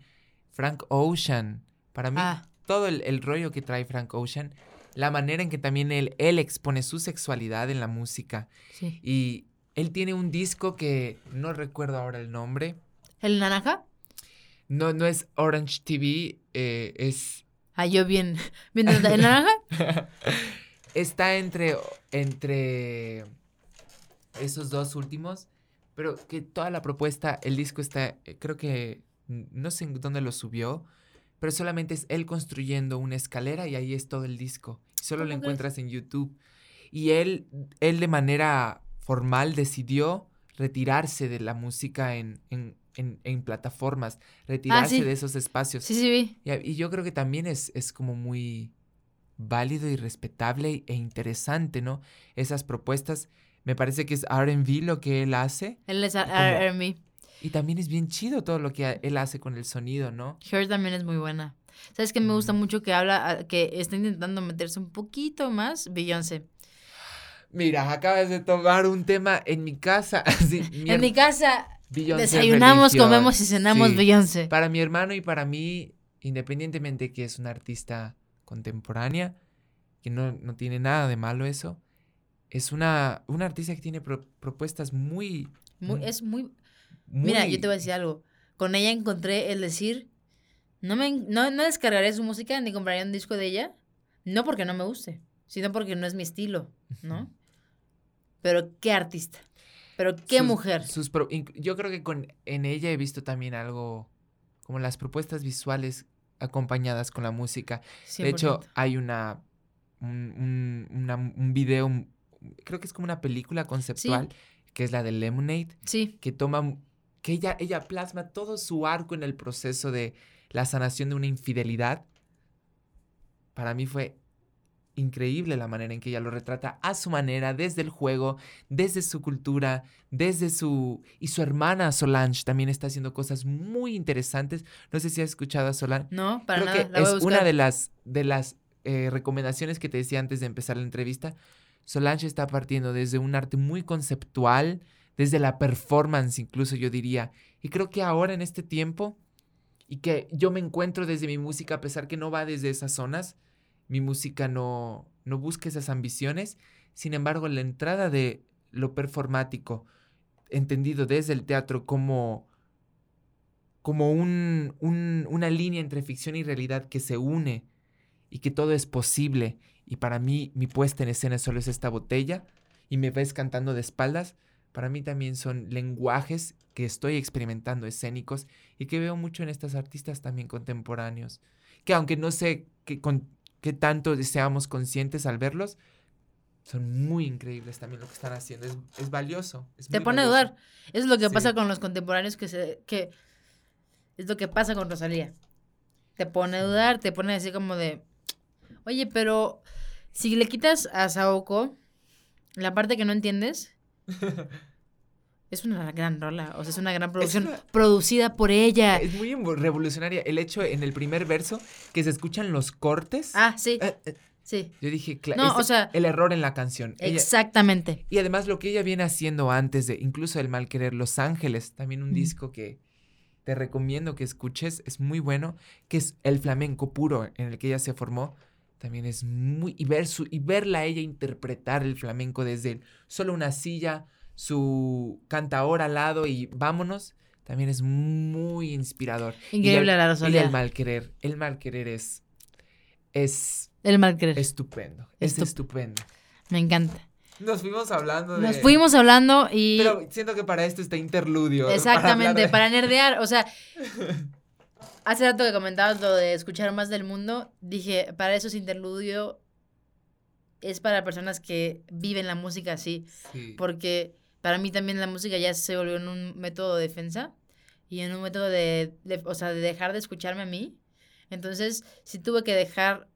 Frank Ocean. Para mí, Ah. todo el, el rollo que trae Frank Ocean, la manera en que también él, él expone su sexualidad en la música. Sí. Y él tiene un disco que no recuerdo ahora el nombre. ¿El naranja? No, no es Orange TV, eh, es Ah, yo bien. bien ¿El naranja? Está entre, entre esos dos últimos, pero que toda la propuesta, el disco está, eh, creo que, no sé en dónde lo subió, pero solamente es él construyendo una escalera y ahí es todo el disco. Solo lo encuentras en YouTube. Y él, él de manera formal decidió retirarse de la música en, en, en- en plataformas, retirarse sí. de esos espacios. Sí, sí, vi. Y, y yo creo que también es, es como muy válido y respetable e interesante, ¿no? Esas propuestas. Me parece que es RB lo que él hace. Él es R&B. Y también es bien chido todo lo que él hace con el sonido, ¿no? Her también es muy buena. ¿Sabes qué me gusta Mm. mucho que habla, que está intentando meterse un poquito más? Beyoncé. Mira, acabas de tomar un tema en mi casa. mi En mi casa Beyoncé es desayunamos, religión. comemos y cenamos Sí. Beyoncé. Para mi hermano y para mí, independientemente que es una artista contemporánea, que no, no tiene nada de malo eso, es una, una artista que tiene pro- propuestas muy, Muy- Mm. es muy... muy... Mira, yo te voy a decir algo. Con ella encontré el decir, no, me, no, no descargaré su música ni compraría un disco de ella, no porque no me guste, sino porque no es mi estilo, ¿no? Pero qué artista, pero qué sus- mujer. sus pro- yo creo que con, en ella he visto también algo como las propuestas visuales acompañadas con la música. De hecho, 100%. hay una un, un, una- un video, creo que es como una película conceptual, que es la de Lemonade, sí, que toma, que ella, ella plasma todo su arco en el proceso de la sanación de una infidelidad. Para mí fue increíble la manera en que ella lo retrata a su manera, desde el juego, desde su cultura, desde su... Y su hermana Solange también está haciendo cosas muy interesantes. No sé si has escuchado a Solange. no, para Creo nada, que la voy a es una de las, de las eh, recomendaciones que te decía antes de empezar la entrevista. Solange está partiendo desde un arte muy conceptual, desde la performance incluso yo diría. Y creo que ahora en este tiempo, y que yo me encuentro desde mi música, a pesar que no va desde esas zonas, mi música no, no busca esas ambiciones. Sin embargo, la entrada de lo performático, entendido desde el teatro como, como un, un- una línea entre ficción y realidad que se une y que todo es posible. Y para mí, mi puesta en escena solo es esta botella y me ves cantando de espaldas. Para mí también son lenguajes que estoy experimentando escénicos y que veo mucho en estas artistas también contemporáneos. Que aunque no sé qué, con, qué tanto seamos conscientes al verlos, son muy increíbles también lo que están haciendo. Es, es valioso. es Te pone a dudar. Es lo que Sí. pasa con los contemporáneos que se... que Es lo que pasa con Rosalía. Te pone a dudar, te pone así como de... Oye, pero si le quitas a Saoko la parte que no entiendes, es una gran rola. O sea, es una gran producción una- producida por ella. Es muy evo- revolucionaria el hecho en el primer verso que se escuchan los cortes. Ah, sí, Eh, eh, sí. yo dije, claro, No, o sea- el error en la canción. Ella- Exactamente. y además lo que ella viene haciendo antes de, incluso el mal querer, Los Ángeles, también un disco que te recomiendo que escuches, es muy bueno, que es el flamenco puro en el que ella se formó. También es muy... Y, ver su, y verla a ella interpretar el flamenco desde el- solo una silla, su cantaor al lado y vámonos, también es muy inspirador. Y Increíble el- la Y Rosalía. el mal querer. El mal querer es. Es El mal querer. estupendo. Es Estup- estupendo. Me encanta. Nos fuimos hablando de. Nos fuimos hablando y... Pero siento que para esto está interludio. Exactamente, para, nerdear. O sea, hace rato que comentabas lo de escuchar más del mundo, dije, para eso es interludio, es para personas que viven la música así, Sí. porque para mí también la música ya se volvió en un método de defensa y en un método de, de- o sea, de dejar de escucharme a mí. Entonces, sí tuve que dejar,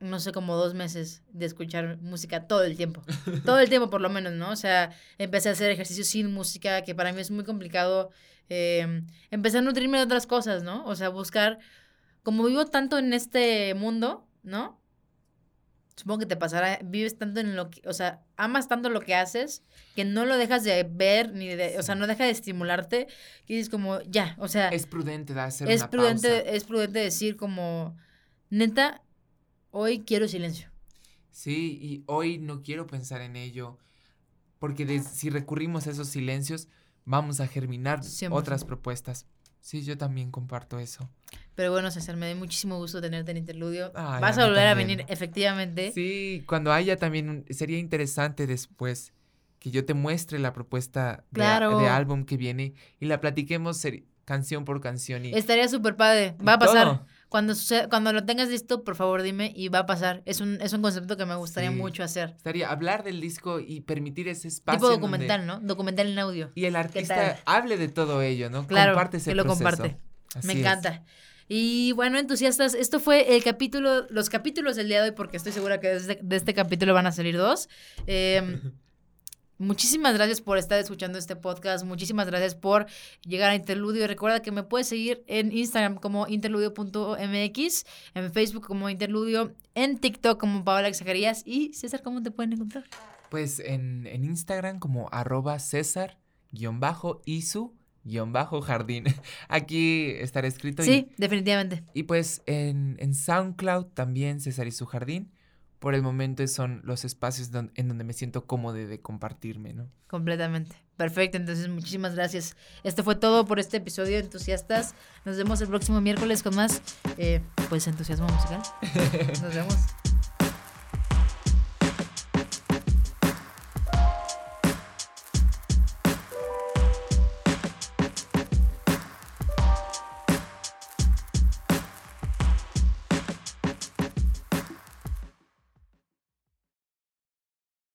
no sé, como dos meses de escuchar música todo el tiempo. todo el tiempo, por lo menos, ¿no? O sea, empecé a hacer ejercicio sin música, que para mí es muy complicado. eh, empecé a nutrirme de otras cosas, ¿no? O sea, buscar, como vivo tanto en este mundo, ¿no? Supongo que te pasará, vives tanto en lo que, o sea, amas tanto lo que haces que no lo dejas de ver, ni de, o sea, no deja de estimularte, que dices como, ya, o sea, Es prudente de hacer es una prudente, pausa. es prudente decir como, neta, hoy quiero silencio. Sí, y hoy no quiero pensar en ello. Porque de- si recurrimos a esos silencios, vamos a germinar 100%. otras propuestas. Sí, yo también comparto eso. Pero bueno, César, me dio muchísimo gusto tenerte en interludio. Vas a volver a venir, efectivamente. Sí, cuando haya también, un- sería interesante después que yo te muestre la propuesta de, a- Claro. de álbum que viene y la platiquemos canción por canción y Estaría súper padre. Va a pasar. todo. Cuando, suceda- cuando lo tengas listo, por favor dime y va a pasar. Es un, es un concepto que me gustaría Sí. mucho hacer. Estaría hablar del disco y permitir ese espacio. Tipo donde- documental, ¿no? Documental en audio. y el artista hable de todo ello, ¿no? Claro, comparte ese que lo proceso. comparte. Así Me es. encanta. Y bueno, entusiastas, esto fue el capítulo, los capítulos del día de hoy, porque estoy segura que de este, de este capítulo van a salir dos. Eh, muchísimas gracias por estar escuchando este podcast. Muchísimas gracias por llegar a Interludio. Recuerda que me puedes seguir en Instagram como interludio.mx, en Facebook como Interludio, en TikTok como Paola Zacarías y César, ¿cómo te pueden encontrar? Pues en, en Instagram como arroba César guion bajo Isu guion bajo jardín. Aquí estará escrito. Sí, definitivamente. Y pues en, en SoundCloud también César y su jardín por el momento son los espacios en donde me siento cómodo de compartirme, ¿no? Completamente. Perfecto, entonces muchísimas gracias. Esto fue todo por este episodio de Entusiastas. Nos vemos el próximo miércoles con más, eh, pues, entusiasmo musical. Nos vemos.